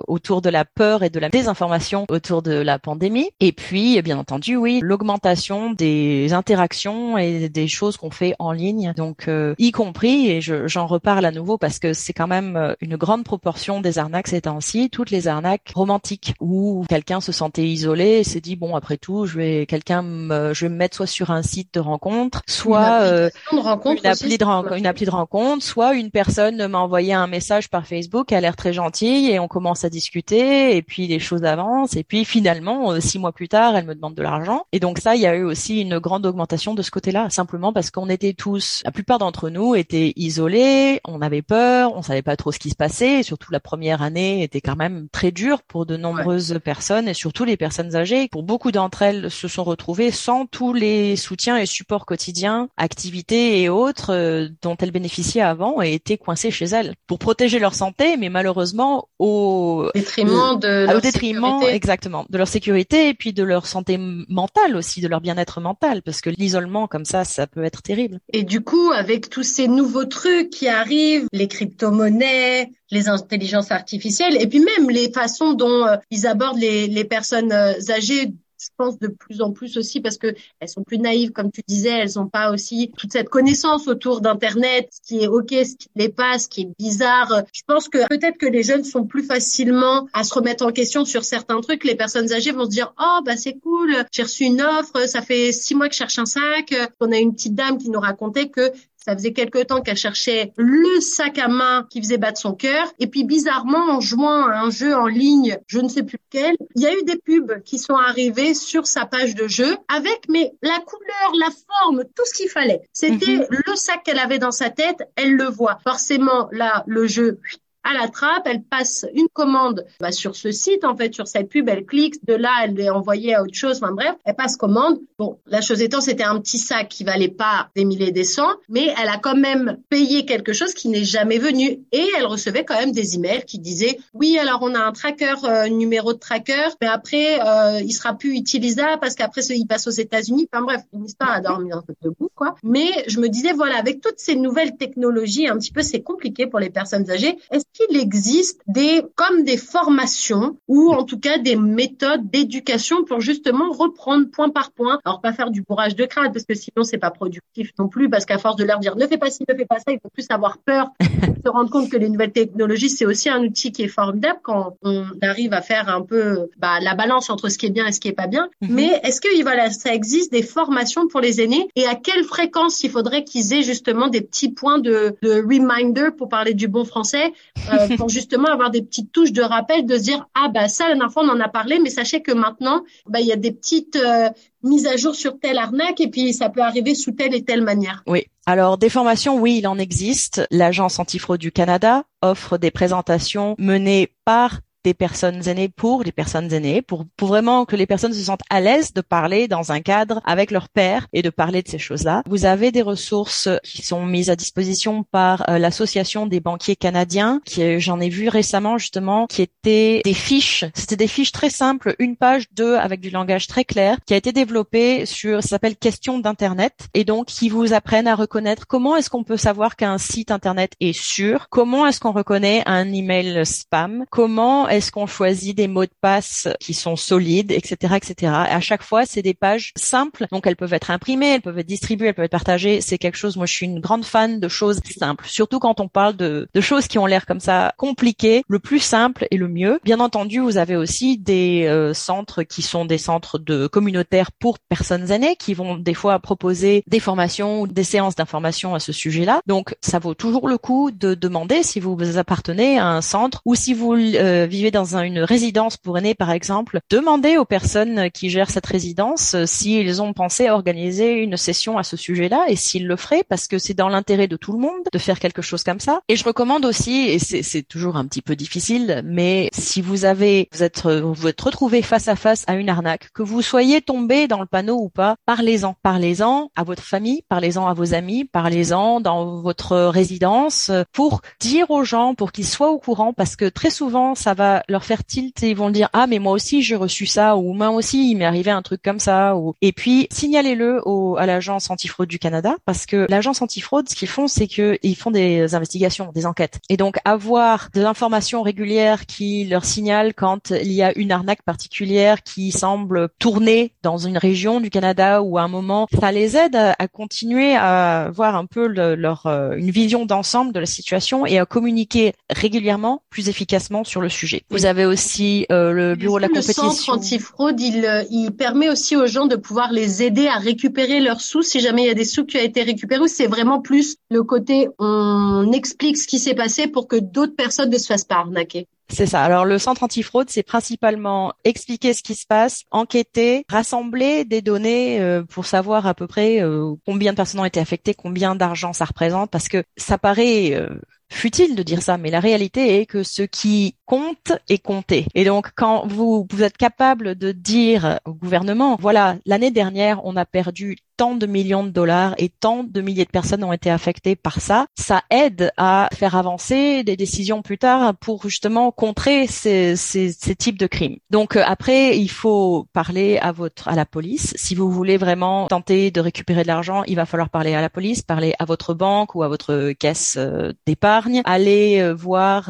autour de la peur et de la désinformation autour de la pandémie. Et puis, bien entendu, oui, l'augmentation des interactions et des choses qu'on fait en ligne. Donc, euh, y compris, et j'en reparle à nouveau parce que c'est quand même euh, une grande proportion des arnaques ces temps-ci, toutes les arnaques romantiques où quelqu'un se sentait isolé et s'est dit bon, après tout, je vais quelqu'un, me, je vais me mettre soit sur un site de rencontre, soit euh, une, rencontre une, appli de une appli de rencontre, soit une personne m'a envoyé un message par Facebook, elle a l'air très gentille et on commence à discuter et puis les choses avancent et puis finalement euh, six mois plus tard elle me demande de l'argent. Et donc ça il y a eu aussi une grande augmentation de ce côté-là simplement parce qu'on était tous la plupart d'entre nous étaient isolés on avait peur on savait pas trop ce qui se passait et surtout la première année était quand même très dure pour de nombreuses personnes et surtout les personnes âgées. Pour beaucoup d'entre elles se sont retrouvées sans tous les soutiens et supports quotidiens activités et autres euh, dont elles bénéficiaient avant et étaient coincées chez elles pour protéger leur santé mais malheureusement au de au détriment exactement de leur sécurité et puis de leur santé mentale aussi, de leur bien-être mental, parce que l'isolement comme ça, ça peut être terrible. Et du coup, avec tous ces nouveaux trucs qui arrivent, les crypto-monnaies, les intelligences artificielles, et puis même les façons dont euh, ils abordent les, les personnes euh, âgées je pense de plus en plus aussi parce que elles sont plus naïves, comme tu disais, elles n'ont pas aussi toute cette connaissance autour d'Internet, ce qui est ok, ce qui n'est pas, ce qui est bizarre. Je pense que peut-être que les jeunes sont plus facilement à se remettre en question sur certains trucs. Les personnes âgées vont se dire, oh bah c'est cool, j'ai reçu une offre, ça fait six mois que je cherche un sac. On a une petite dame qui nous racontait que ça faisait quelque temps qu'elle cherchait le sac à main qui faisait battre son cœur. Et puis bizarrement, en jouant à un jeu en ligne, je ne sais plus lequel, il y a eu des pubs qui sont arrivés sur sa page de jeu avec mais la couleur, la forme, tout ce qu'il fallait. C'était mhm. le sac qu'elle avait dans sa tête, elle le voit. Forcément, là, le jeu à la trappe, elle passe une commande bah, sur ce site, en fait, sur cette pub, elle clique, de là, elle est envoyée à autre chose, enfin bref, elle passe commande. Bon, la chose étant, c'était un petit sac qui valait pas des milliers des cents, mais elle a quand même payé quelque chose qui n'est jamais venu et elle recevait quand même des emails qui disaient, oui, alors on a un tracker, euh, numéro de tracker, mais après, euh, il sera plus utilisable parce qu'après, il passe aux États-Unis. Enfin bref, une histoire à dormir un peu debout, quoi. Mais je me disais, voilà, avec toutes ces nouvelles technologies, un petit peu, c'est compliqué pour les personnes âgées. Qu'il existe des comme des formations ou en tout cas des méthodes d'éducation pour justement reprendre point par point. Alors pas faire du bourrage de crâne parce que sinon c'est pas productif non plus parce qu'à force de leur dire ne fais pas ci, ne fais pas ça, ils vont plus avoir peur, se rendre compte que les nouvelles technologies c'est aussi un outil qui est formidable quand on arrive à faire un peu bah, la balance entre ce qui est bien et ce qui est pas bien. Mhm. Mais est-ce que voilà ça existe des formations pour les aînés et à quelle fréquence il faudrait qu'ils aient justement des petits points de, de reminder pour parler du bon français euh, pour justement avoir des petites touches de rappel, de se dire ah bah ça la dernière fois on en a parlé, mais sachez que maintenant bah il y a des petites euh, mises à jour sur telle arnaque et puis ça peut arriver sous telle et telle manière. Oui. Alors des formations, oui, il en existe. L'agence antifraude du Canada offre des présentations menées par des personnes aînées pour les personnes aînées, pour, pour vraiment que les personnes se sentent à l'aise de parler dans un cadre avec leur père et de parler de ces choses-là. Vous avez des ressources qui sont mises à disposition par euh, l'association des banquiers canadiens, qui j'en ai vu récemment justement, qui étaient des fiches. C'était des fiches très simples, une page, deux, avec du langage très clair, qui a été développé sur, ça s'appelle Questions d'internet, et donc qui vous apprennent à reconnaître comment est-ce qu'on peut savoir qu'un site internet est sûr, comment est-ce qu'on reconnaît un email spam, comment est-ce qu'on choisit des mots de passe qui sont solides, etc., etc. Et à chaque fois, c'est des pages simples, donc elles peuvent être imprimées, elles peuvent être distribuées, elles peuvent être partagées. C'est quelque chose. Moi, je suis une grande fan de choses simples, surtout quand on parle de, de choses qui ont l'air comme ça compliquées. Le plus simple et le mieux. Bien entendu, vous avez aussi des euh, centres qui sont des centres de communautaires pour personnes aînées, qui vont des fois proposer des formations ou des séances d'information à ce sujet-là. Donc, ça vaut toujours le coup de demander si vous appartenez à un centre ou si vous euh, vivez dans une résidence pour aînés, par exemple, demandez aux personnes qui gèrent cette résidence euh, s'ils ont pensé à organiser une session à ce sujet-là et s'ils le feraient, parce que c'est dans l'intérêt de tout le monde de faire quelque chose comme ça. Et je recommande aussi, et c'est toujours un petit peu difficile, mais si vous avez, vous êtes, vous êtes retrouvé face à face à une arnaque, que vous soyez tombé dans le panneau ou pas, parlez-en. Parlez-en à votre famille, parlez-en à vos amis, parlez-en dans votre résidence pour dire aux gens, pour qu'ils soient au courant, parce que très souvent, ça va leur faire tilt et ils vont dire ah mais moi aussi j'ai reçu ça ou moi aussi il m'est arrivé un truc comme ça ou et puis signalez-le à l'agence antifraude du Canada parce que l'agence antifraude ce qu'ils font c'est que ils font des investigations, des enquêtes et donc avoir de l'information régulière qui leur signale quand il y a une arnaque particulière qui semble tourner dans une région du Canada ou à un moment ça les aide à, continuer à avoir un peu leur euh, une vision d'ensemble de la situation et à communiquer régulièrement plus efficacement sur le sujet. Vous avez aussi euh, le bureau de la compétition. Le centre antifraude, il, euh, il permet aussi aux gens de pouvoir les aider à récupérer leurs sous si jamais il y a des sous qui ont été récupérés. Ou c'est vraiment plus le côté on explique ce qui s'est passé pour que d'autres personnes ne se fassent pas arnaquer. C'est ça. Alors le centre antifraude, c'est principalement expliquer ce qui se passe, enquêter, rassembler des données euh, pour savoir à peu près combien de personnes ont été affectées, combien d'argent ça représente, parce que ça paraît futile de dire ça, mais la réalité est que ce qui compte est compté. Et donc, quand vous, vous êtes capable de dire au gouvernement, voilà, l'année dernière, on a perdu tant de millions de dollars et tant de milliers de personnes ont été affectées par ça, ça aide à faire avancer des décisions plus tard pour justement contrer ces, ces, ces types de crimes. Donc euh, après, il faut parler à votre à la police. Si vous voulez vraiment tenter de récupérer de l'argent, il va falloir parler à la police, parler à votre banque ou à votre caisse euh, d'épargne, aller euh, voir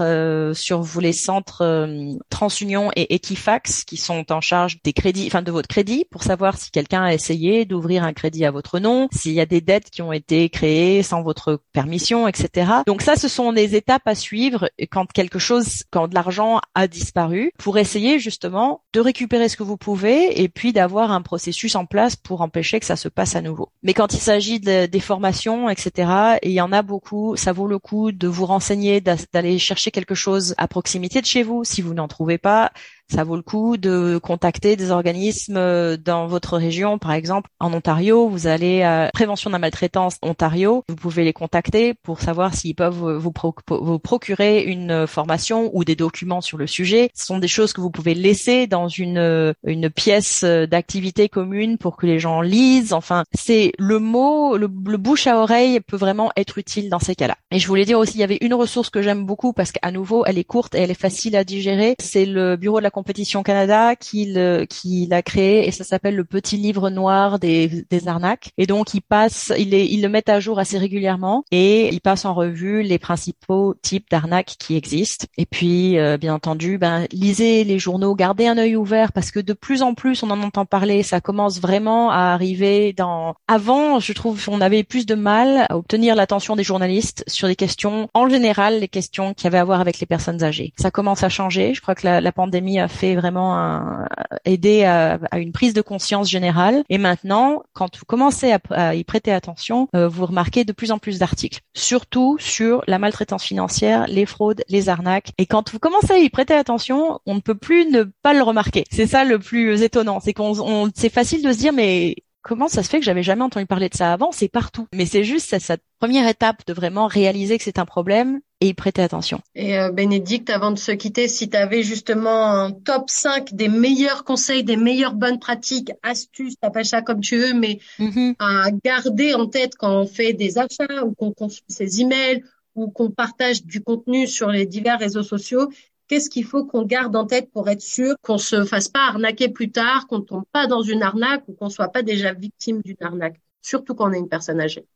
sur vous les centres TransUnion et Equifax qui sont en charge des crédits, enfin de votre crédit, pour savoir si quelqu'un a essayé d'ouvrir un crédit à votre nom, s'il y a des dettes qui ont été créées sans votre permission, etc. Donc ça, ce sont des étapes à suivre quand quelque chose, quand de l'argent a disparu, pour essayer justement de récupérer ce que vous pouvez et puis d'avoir un processus en place pour empêcher que ça se passe à nouveau. Mais quand il s'agit de, des formations, etc., et il y en a beaucoup, ça vaut le coup de vous renseigner, d'aller chercher quelque chose à proximité de chez vous. Si vous n'en trouvez pas, ça vaut le coup de contacter des organismes euh, dans votre région. Par exemple, en Ontario, vous allez à Prévention de la maltraitance Ontario. Vous pouvez les contacter pour savoir s'ils peuvent vous, procurer une formation ou des documents sur le sujet. Ce sont des choses que vous pouvez laisser dans une, une pièce d'activité commune pour que les gens lisent. Enfin, c'est le mot, le, le bouche à oreille peut vraiment être utile dans ces cas-là. Et je voulais dire aussi, il y avait une ressource que j'aime beaucoup parce qu'à nouveau, elle est courte et elle est facile à digérer. C'est le bureau de la compétition Canada qui l'a créé et ça s'appelle le petit livre noir des, des arnaques. Et donc, il passe, il, est, il le met à jour assez régulièrement et il passe en revue les principaux types d'arnaques qui existent. Et puis, euh, bien entendu, ben, lisez les journaux, gardez un œil ouvert parce que de plus en plus, on en entend parler. Ça commence vraiment à arriver dans. Avant, je trouve, on avait plus de mal à obtenir l'attention des journalistes sur des questions, en général, les questions qui avaient à voir avec les personnes âgées. Ça commence à changer. Je crois que la, la pandémie a fait vraiment aider à, une prise de conscience générale. Et maintenant, quand vous commencez à, y prêter attention, euh, vous remarquez de plus en plus d'articles, surtout sur la maltraitance financière, les fraudes, les arnaques. Et quand vous commencez à y prêter attention, on ne peut plus ne pas le remarquer. C'est ça le plus étonnant, c'est qu'on, c'est facile de se dire mais comment ça se fait que j'avais jamais entendu parler de ça avant? C'est partout. Mais c'est juste cette première étape de vraiment réaliser que c'est un problème et y prêter attention. Et euh, Bénédicte, avant de se quitter, si tu avais justement un top 5 des meilleurs conseils, des meilleures bonnes pratiques, astuces, t'appelles ça comme tu veux, mais mm-hmm. à garder en tête quand on fait des achats ou qu'on consulte ses emails ou qu'on partage du contenu sur les divers réseaux sociaux, Qu'est-ce qu'il faut qu'on garde en tête pour être sûr qu'on se fasse pas arnaquer plus tard, qu'on tombe pas dans une arnaque ou qu'on soit pas déjà victime d'une arnaque, surtout quand on est une personne âgée?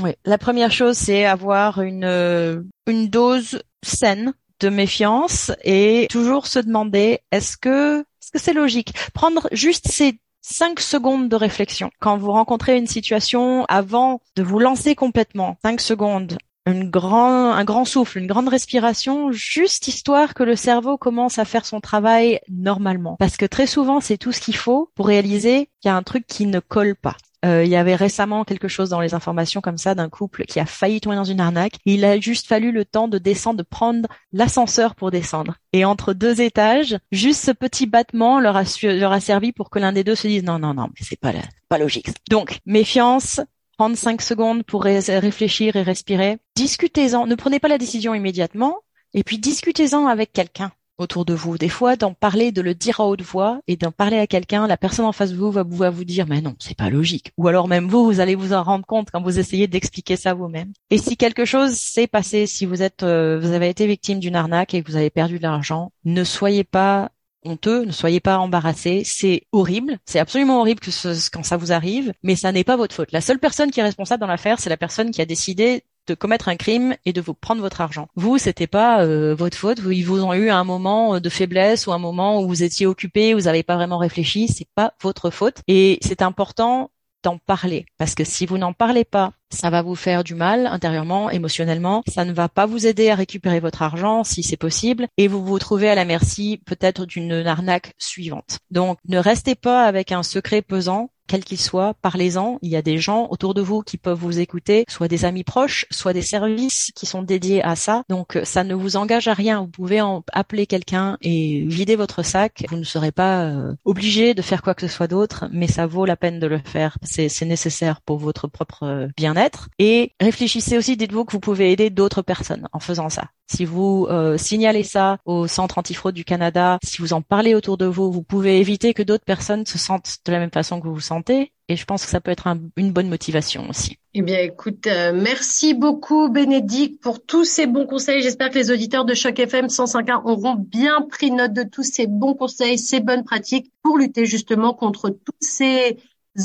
Oui, la première chose c'est avoir une euh, une dose saine de méfiance et toujours se demander est-ce que est-ce que c'est logique? Prendre juste ces cinq secondes de réflexion. Quand vous rencontrez une situation, avant de vous lancer complètement, cinq secondes, une grand, un grand souffle, une grande respiration, juste histoire que le cerveau commence à faire son travail normalement. Parce que très souvent, c'est tout ce qu'il faut pour réaliser qu'il y a un truc qui ne colle pas. Euh, il y avait récemment quelque chose dans les informations comme ça d'un couple qui a failli tomber dans une arnaque. Il a juste fallu le temps de descendre, de prendre l'ascenseur pour descendre. Et entre deux étages, juste ce petit battement leur a, leur a servi pour que l'un des deux se dise non, non, non, mais c'est pas, pas logique. Donc, méfiance, prendre cinq secondes pour réfléchir et respirer. Discutez-en. Ne prenez pas la décision immédiatement. Et puis discutez-en avec quelqu'un autour de vous. Des fois, d'en parler, de le dire à haute voix et d'en parler à quelqu'un, la personne en face de vous va, vous dire, mais non, c'est pas logique. Ou alors même vous, vous allez vous en rendre compte quand vous essayez d'expliquer ça vous-même. Et si quelque chose s'est passé, si vous êtes, euh, vous avez été victime d'une arnaque et que vous avez perdu de l'argent, ne soyez pas honteux, ne soyez pas embarrassés, c'est horrible, c'est absolument horrible que ce, quand ça vous arrive, mais ça n'est pas votre faute. La seule personne qui est responsable dans l'affaire, c'est la personne qui a décidé de commettre un crime et de vous prendre votre argent. Vous, c'était pas euh, votre faute. Vous, ils vous ont eu un moment euh, de faiblesse ou un moment où vous étiez occupé, vous n'avez pas vraiment réfléchi. C'est pas votre faute. Et c'est important d'en parler. Parce que si vous n'en parlez pas, ça va vous faire du mal intérieurement, émotionnellement. Ça ne va pas vous aider à récupérer votre argent si c'est possible et vous vous trouvez à la merci peut-être d'une arnaque suivante. Donc ne restez pas avec un secret pesant quel qu'il soit, parlez-en. Il y a des gens autour de vous qui peuvent vous écouter, soit des amis proches, soit des services qui sont dédiés à ça. Donc ça ne vous engage à rien. Vous pouvez en appeler quelqu'un et vider votre sac. Vous ne serez pas euh, obligé de faire quoi que ce soit d'autre, mais ça vaut la peine de le faire. C'est nécessaire pour votre propre euh, bien-être. Et réfléchissez aussi, dites-vous que vous pouvez aider d'autres personnes en faisant ça. Si vous euh, signalez ça au Centre antifraude du Canada, si vous en parlez autour de vous, vous pouvez éviter que d'autres personnes se sentent de la même façon que vous vous sentez. Et je pense que ça peut être une bonne motivation aussi. Eh bien, écoute, euh, merci beaucoup Bénédicte pour tous ces bons conseils. J'espère que les auditeurs de Choc FM 105.1 auront bien pris note de tous ces bons conseils, ces bonnes pratiques pour lutter justement contre tous ces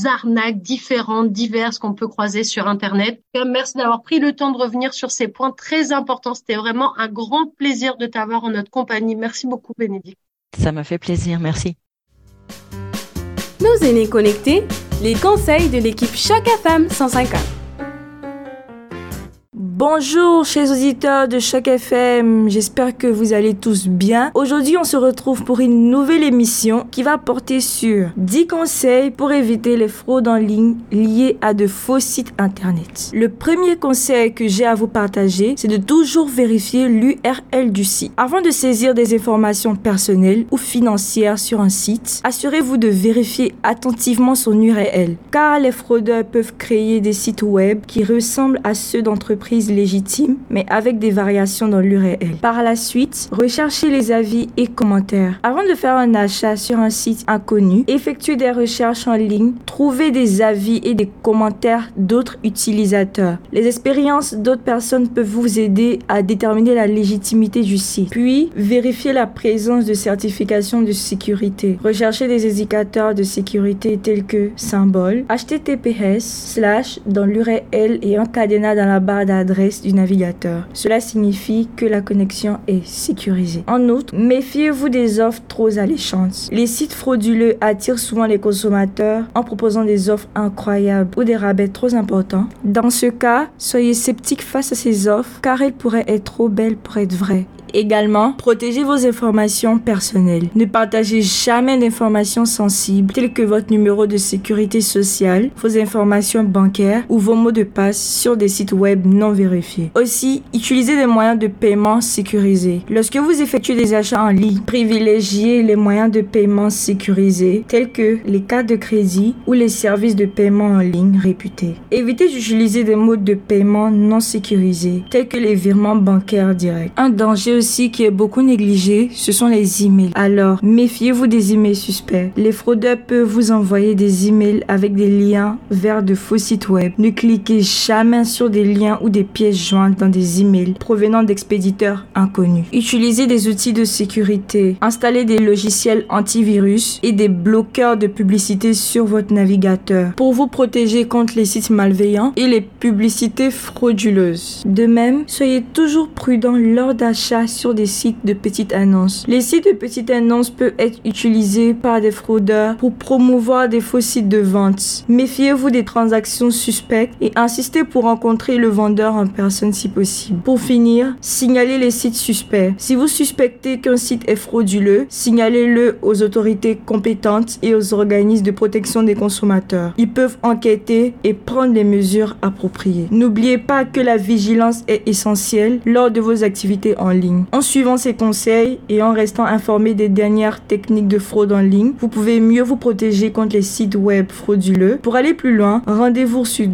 arnaques différentes, diverses qu'on peut croiser sur Internet. Merci d'avoir pris le temps de revenir sur ces points très importants. C'était vraiment un grand plaisir de t'avoir en notre compagnie. Merci beaucoup, Bénédicte. Ça m'a fait plaisir. Merci. Nos aînés connectés, les conseils de l'équipe Choc FM 150. Bonjour chers auditeurs de Choc FM, j'espère que vous allez tous bien. Aujourd'hui on se retrouve pour une nouvelle émission qui va porter sur 10 conseils pour éviter les fraudes en ligne liées à de faux sites internet. Le premier conseil que j'ai à vous partager, c'est de toujours vérifier l'URL du site. Avant de saisir des informations personnelles ou financières sur un site, assurez-vous de vérifier attentivement son URL car les fraudeurs peuvent créer des sites web qui ressemblent à ceux d'entreprises légitime, mais avec des variations dans l'URL. Par la suite, recherchez les avis et commentaires. Avant de faire un achat sur un site inconnu, effectuez des recherches en ligne, trouvez des avis et des commentaires d'autres utilisateurs. Les expériences d'autres personnes peuvent vous aider à déterminer la légitimité du site. Puis, vérifiez la présence de certifications de sécurité. Recherchez des indicateurs de sécurité tels que symbole, https, slash dans l'URL et un cadenas dans la barre d'adresse du navigateur. Cela signifie que la connexion est sécurisée. En outre, méfiez-vous des offres trop alléchantes. Les sites frauduleux attirent souvent les consommateurs en proposant des offres incroyables ou des rabais trop importants. Dans ce cas, soyez sceptique face à ces offres car elles pourraient être trop belles pour être vraies. Également, protégez vos informations personnelles. Ne partagez jamais d'informations sensibles telles que votre numéro de sécurité sociale, vos informations bancaires ou vos mots de passe sur des sites web non vérifiés. Aussi, utilisez des moyens de paiement sécurisés. Lorsque vous effectuez des achats en ligne, privilégiez les moyens de paiement sécurisés tels que les cartes de crédit ou les services de paiement en ligne réputés. Évitez d'utiliser des modes de paiement non sécurisés tels que les virements bancaires directs. Un danger aussi qui est beaucoup négligé, ce sont les emails. Alors, méfiez-vous des emails suspects. Les fraudeurs peuvent vous envoyer des emails avec des liens vers de faux sites web. Ne cliquez jamais sur des liens ou des pièces jointes dans des emails provenant d'expéditeurs inconnus. Utilisez des outils de sécurité. Installez des logiciels antivirus et des bloqueurs de publicité sur votre navigateur pour vous protéger contre les sites malveillants et les publicités frauduleuses. De même, soyez toujours prudent lors d'achats sur des sites de petites annonces. Les sites de petites annonces peuvent être utilisés par des fraudeurs pour promouvoir des faux sites de vente. Méfiez-vous des transactions suspectes et insistez pour rencontrer le vendeur en personne si possible. Pour finir, signalez les sites suspects. Si vous suspectez qu'un site est frauduleux, signalez-le aux autorités compétentes et aux organismes de protection des consommateurs. Ils peuvent enquêter et prendre les mesures appropriées. N'oubliez pas que la vigilance est essentielle lors de vos activités en ligne. En suivant ces conseils et en restant informé des dernières techniques de fraude en ligne, vous pouvez mieux vous protéger contre les sites web frauduleux. Pour aller plus loin, rendez-vous sur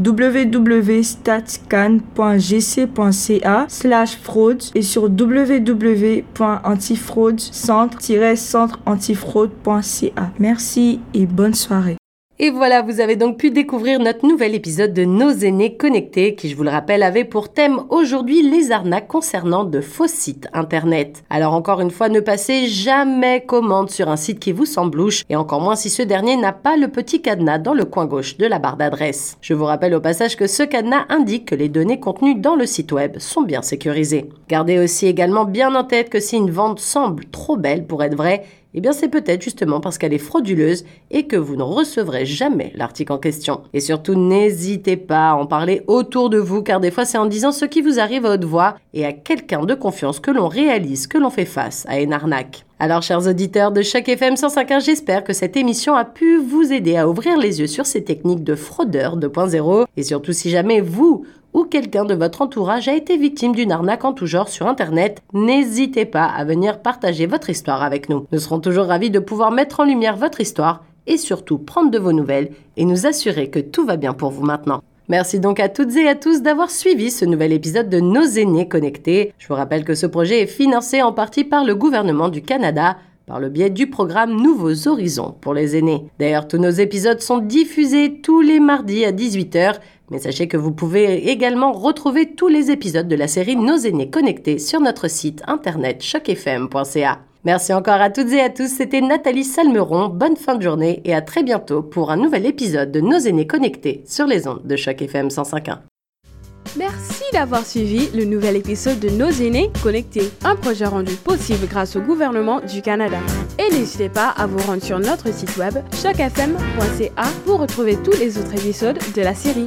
www.statscan.gc.ca slash fraude et sur www.antifraude-centre-antifraude.ca. Merci et bonne soirée. Et voilà, vous avez donc pu découvrir notre nouvel épisode de Nos aînés connectés qui, je vous le rappelle, avait pour thème aujourd'hui les arnaques concernant de faux sites internet. Alors encore une fois, ne passez jamais commande sur un site qui vous semble louche et encore moins si ce dernier n'a pas le petit cadenas dans le coin gauche de la barre d'adresse. Je vous rappelle au passage que ce cadenas indique que les données contenues dans le site web sont bien sécurisées. Gardez aussi également bien en tête que si une vente semble trop belle pour être vraie, eh bien c'est peut-être justement parce qu'elle est frauduleuse et que vous ne recevrez jamais l'article en question. Et surtout, n'hésitez pas à en parler autour de vous, car des fois c'est en disant ce qui vous arrive à haute voix et à quelqu'un de confiance que l'on réalise que l'on fait face à une arnaque. Alors, chers auditeurs de chaque FM 105.1, j'espère que cette émission a pu vous aider à ouvrir les yeux sur ces techniques de fraudeur 2.0. Et surtout, si jamais vous ou quelqu'un de votre entourage a été victime d'une arnaque en tout genre sur Internet, n'hésitez pas à venir partager votre histoire avec nous. Nous serons toujours ravis de pouvoir mettre en lumière votre histoire et surtout prendre de vos nouvelles et nous assurer que tout va bien pour vous maintenant. Merci donc à toutes et à tous d'avoir suivi ce nouvel épisode de Nos aînés connectés. Je vous rappelle que ce projet est financé en partie par le gouvernement du Canada par le biais du programme Nouveaux Horizons pour les aînés. D'ailleurs, tous nos épisodes sont diffusés tous les mardis à 18h, mais sachez que vous pouvez également retrouver tous les épisodes de la série Nos aînés connectés sur notre site internet chocfm.ca. Merci encore à toutes et à tous, c'était Nathalie Salmeron, bonne fin de journée et à très bientôt pour un nouvel épisode de Nos aînés connectés sur les ondes de Choc FM 105.1. Merci d'avoir suivi le nouvel épisode de Nos aînés connectés, un projet rendu possible grâce au gouvernement du Canada. Et n'hésitez pas à vous rendre sur notre site web chocfm.ca pour retrouver tous les autres épisodes de la série.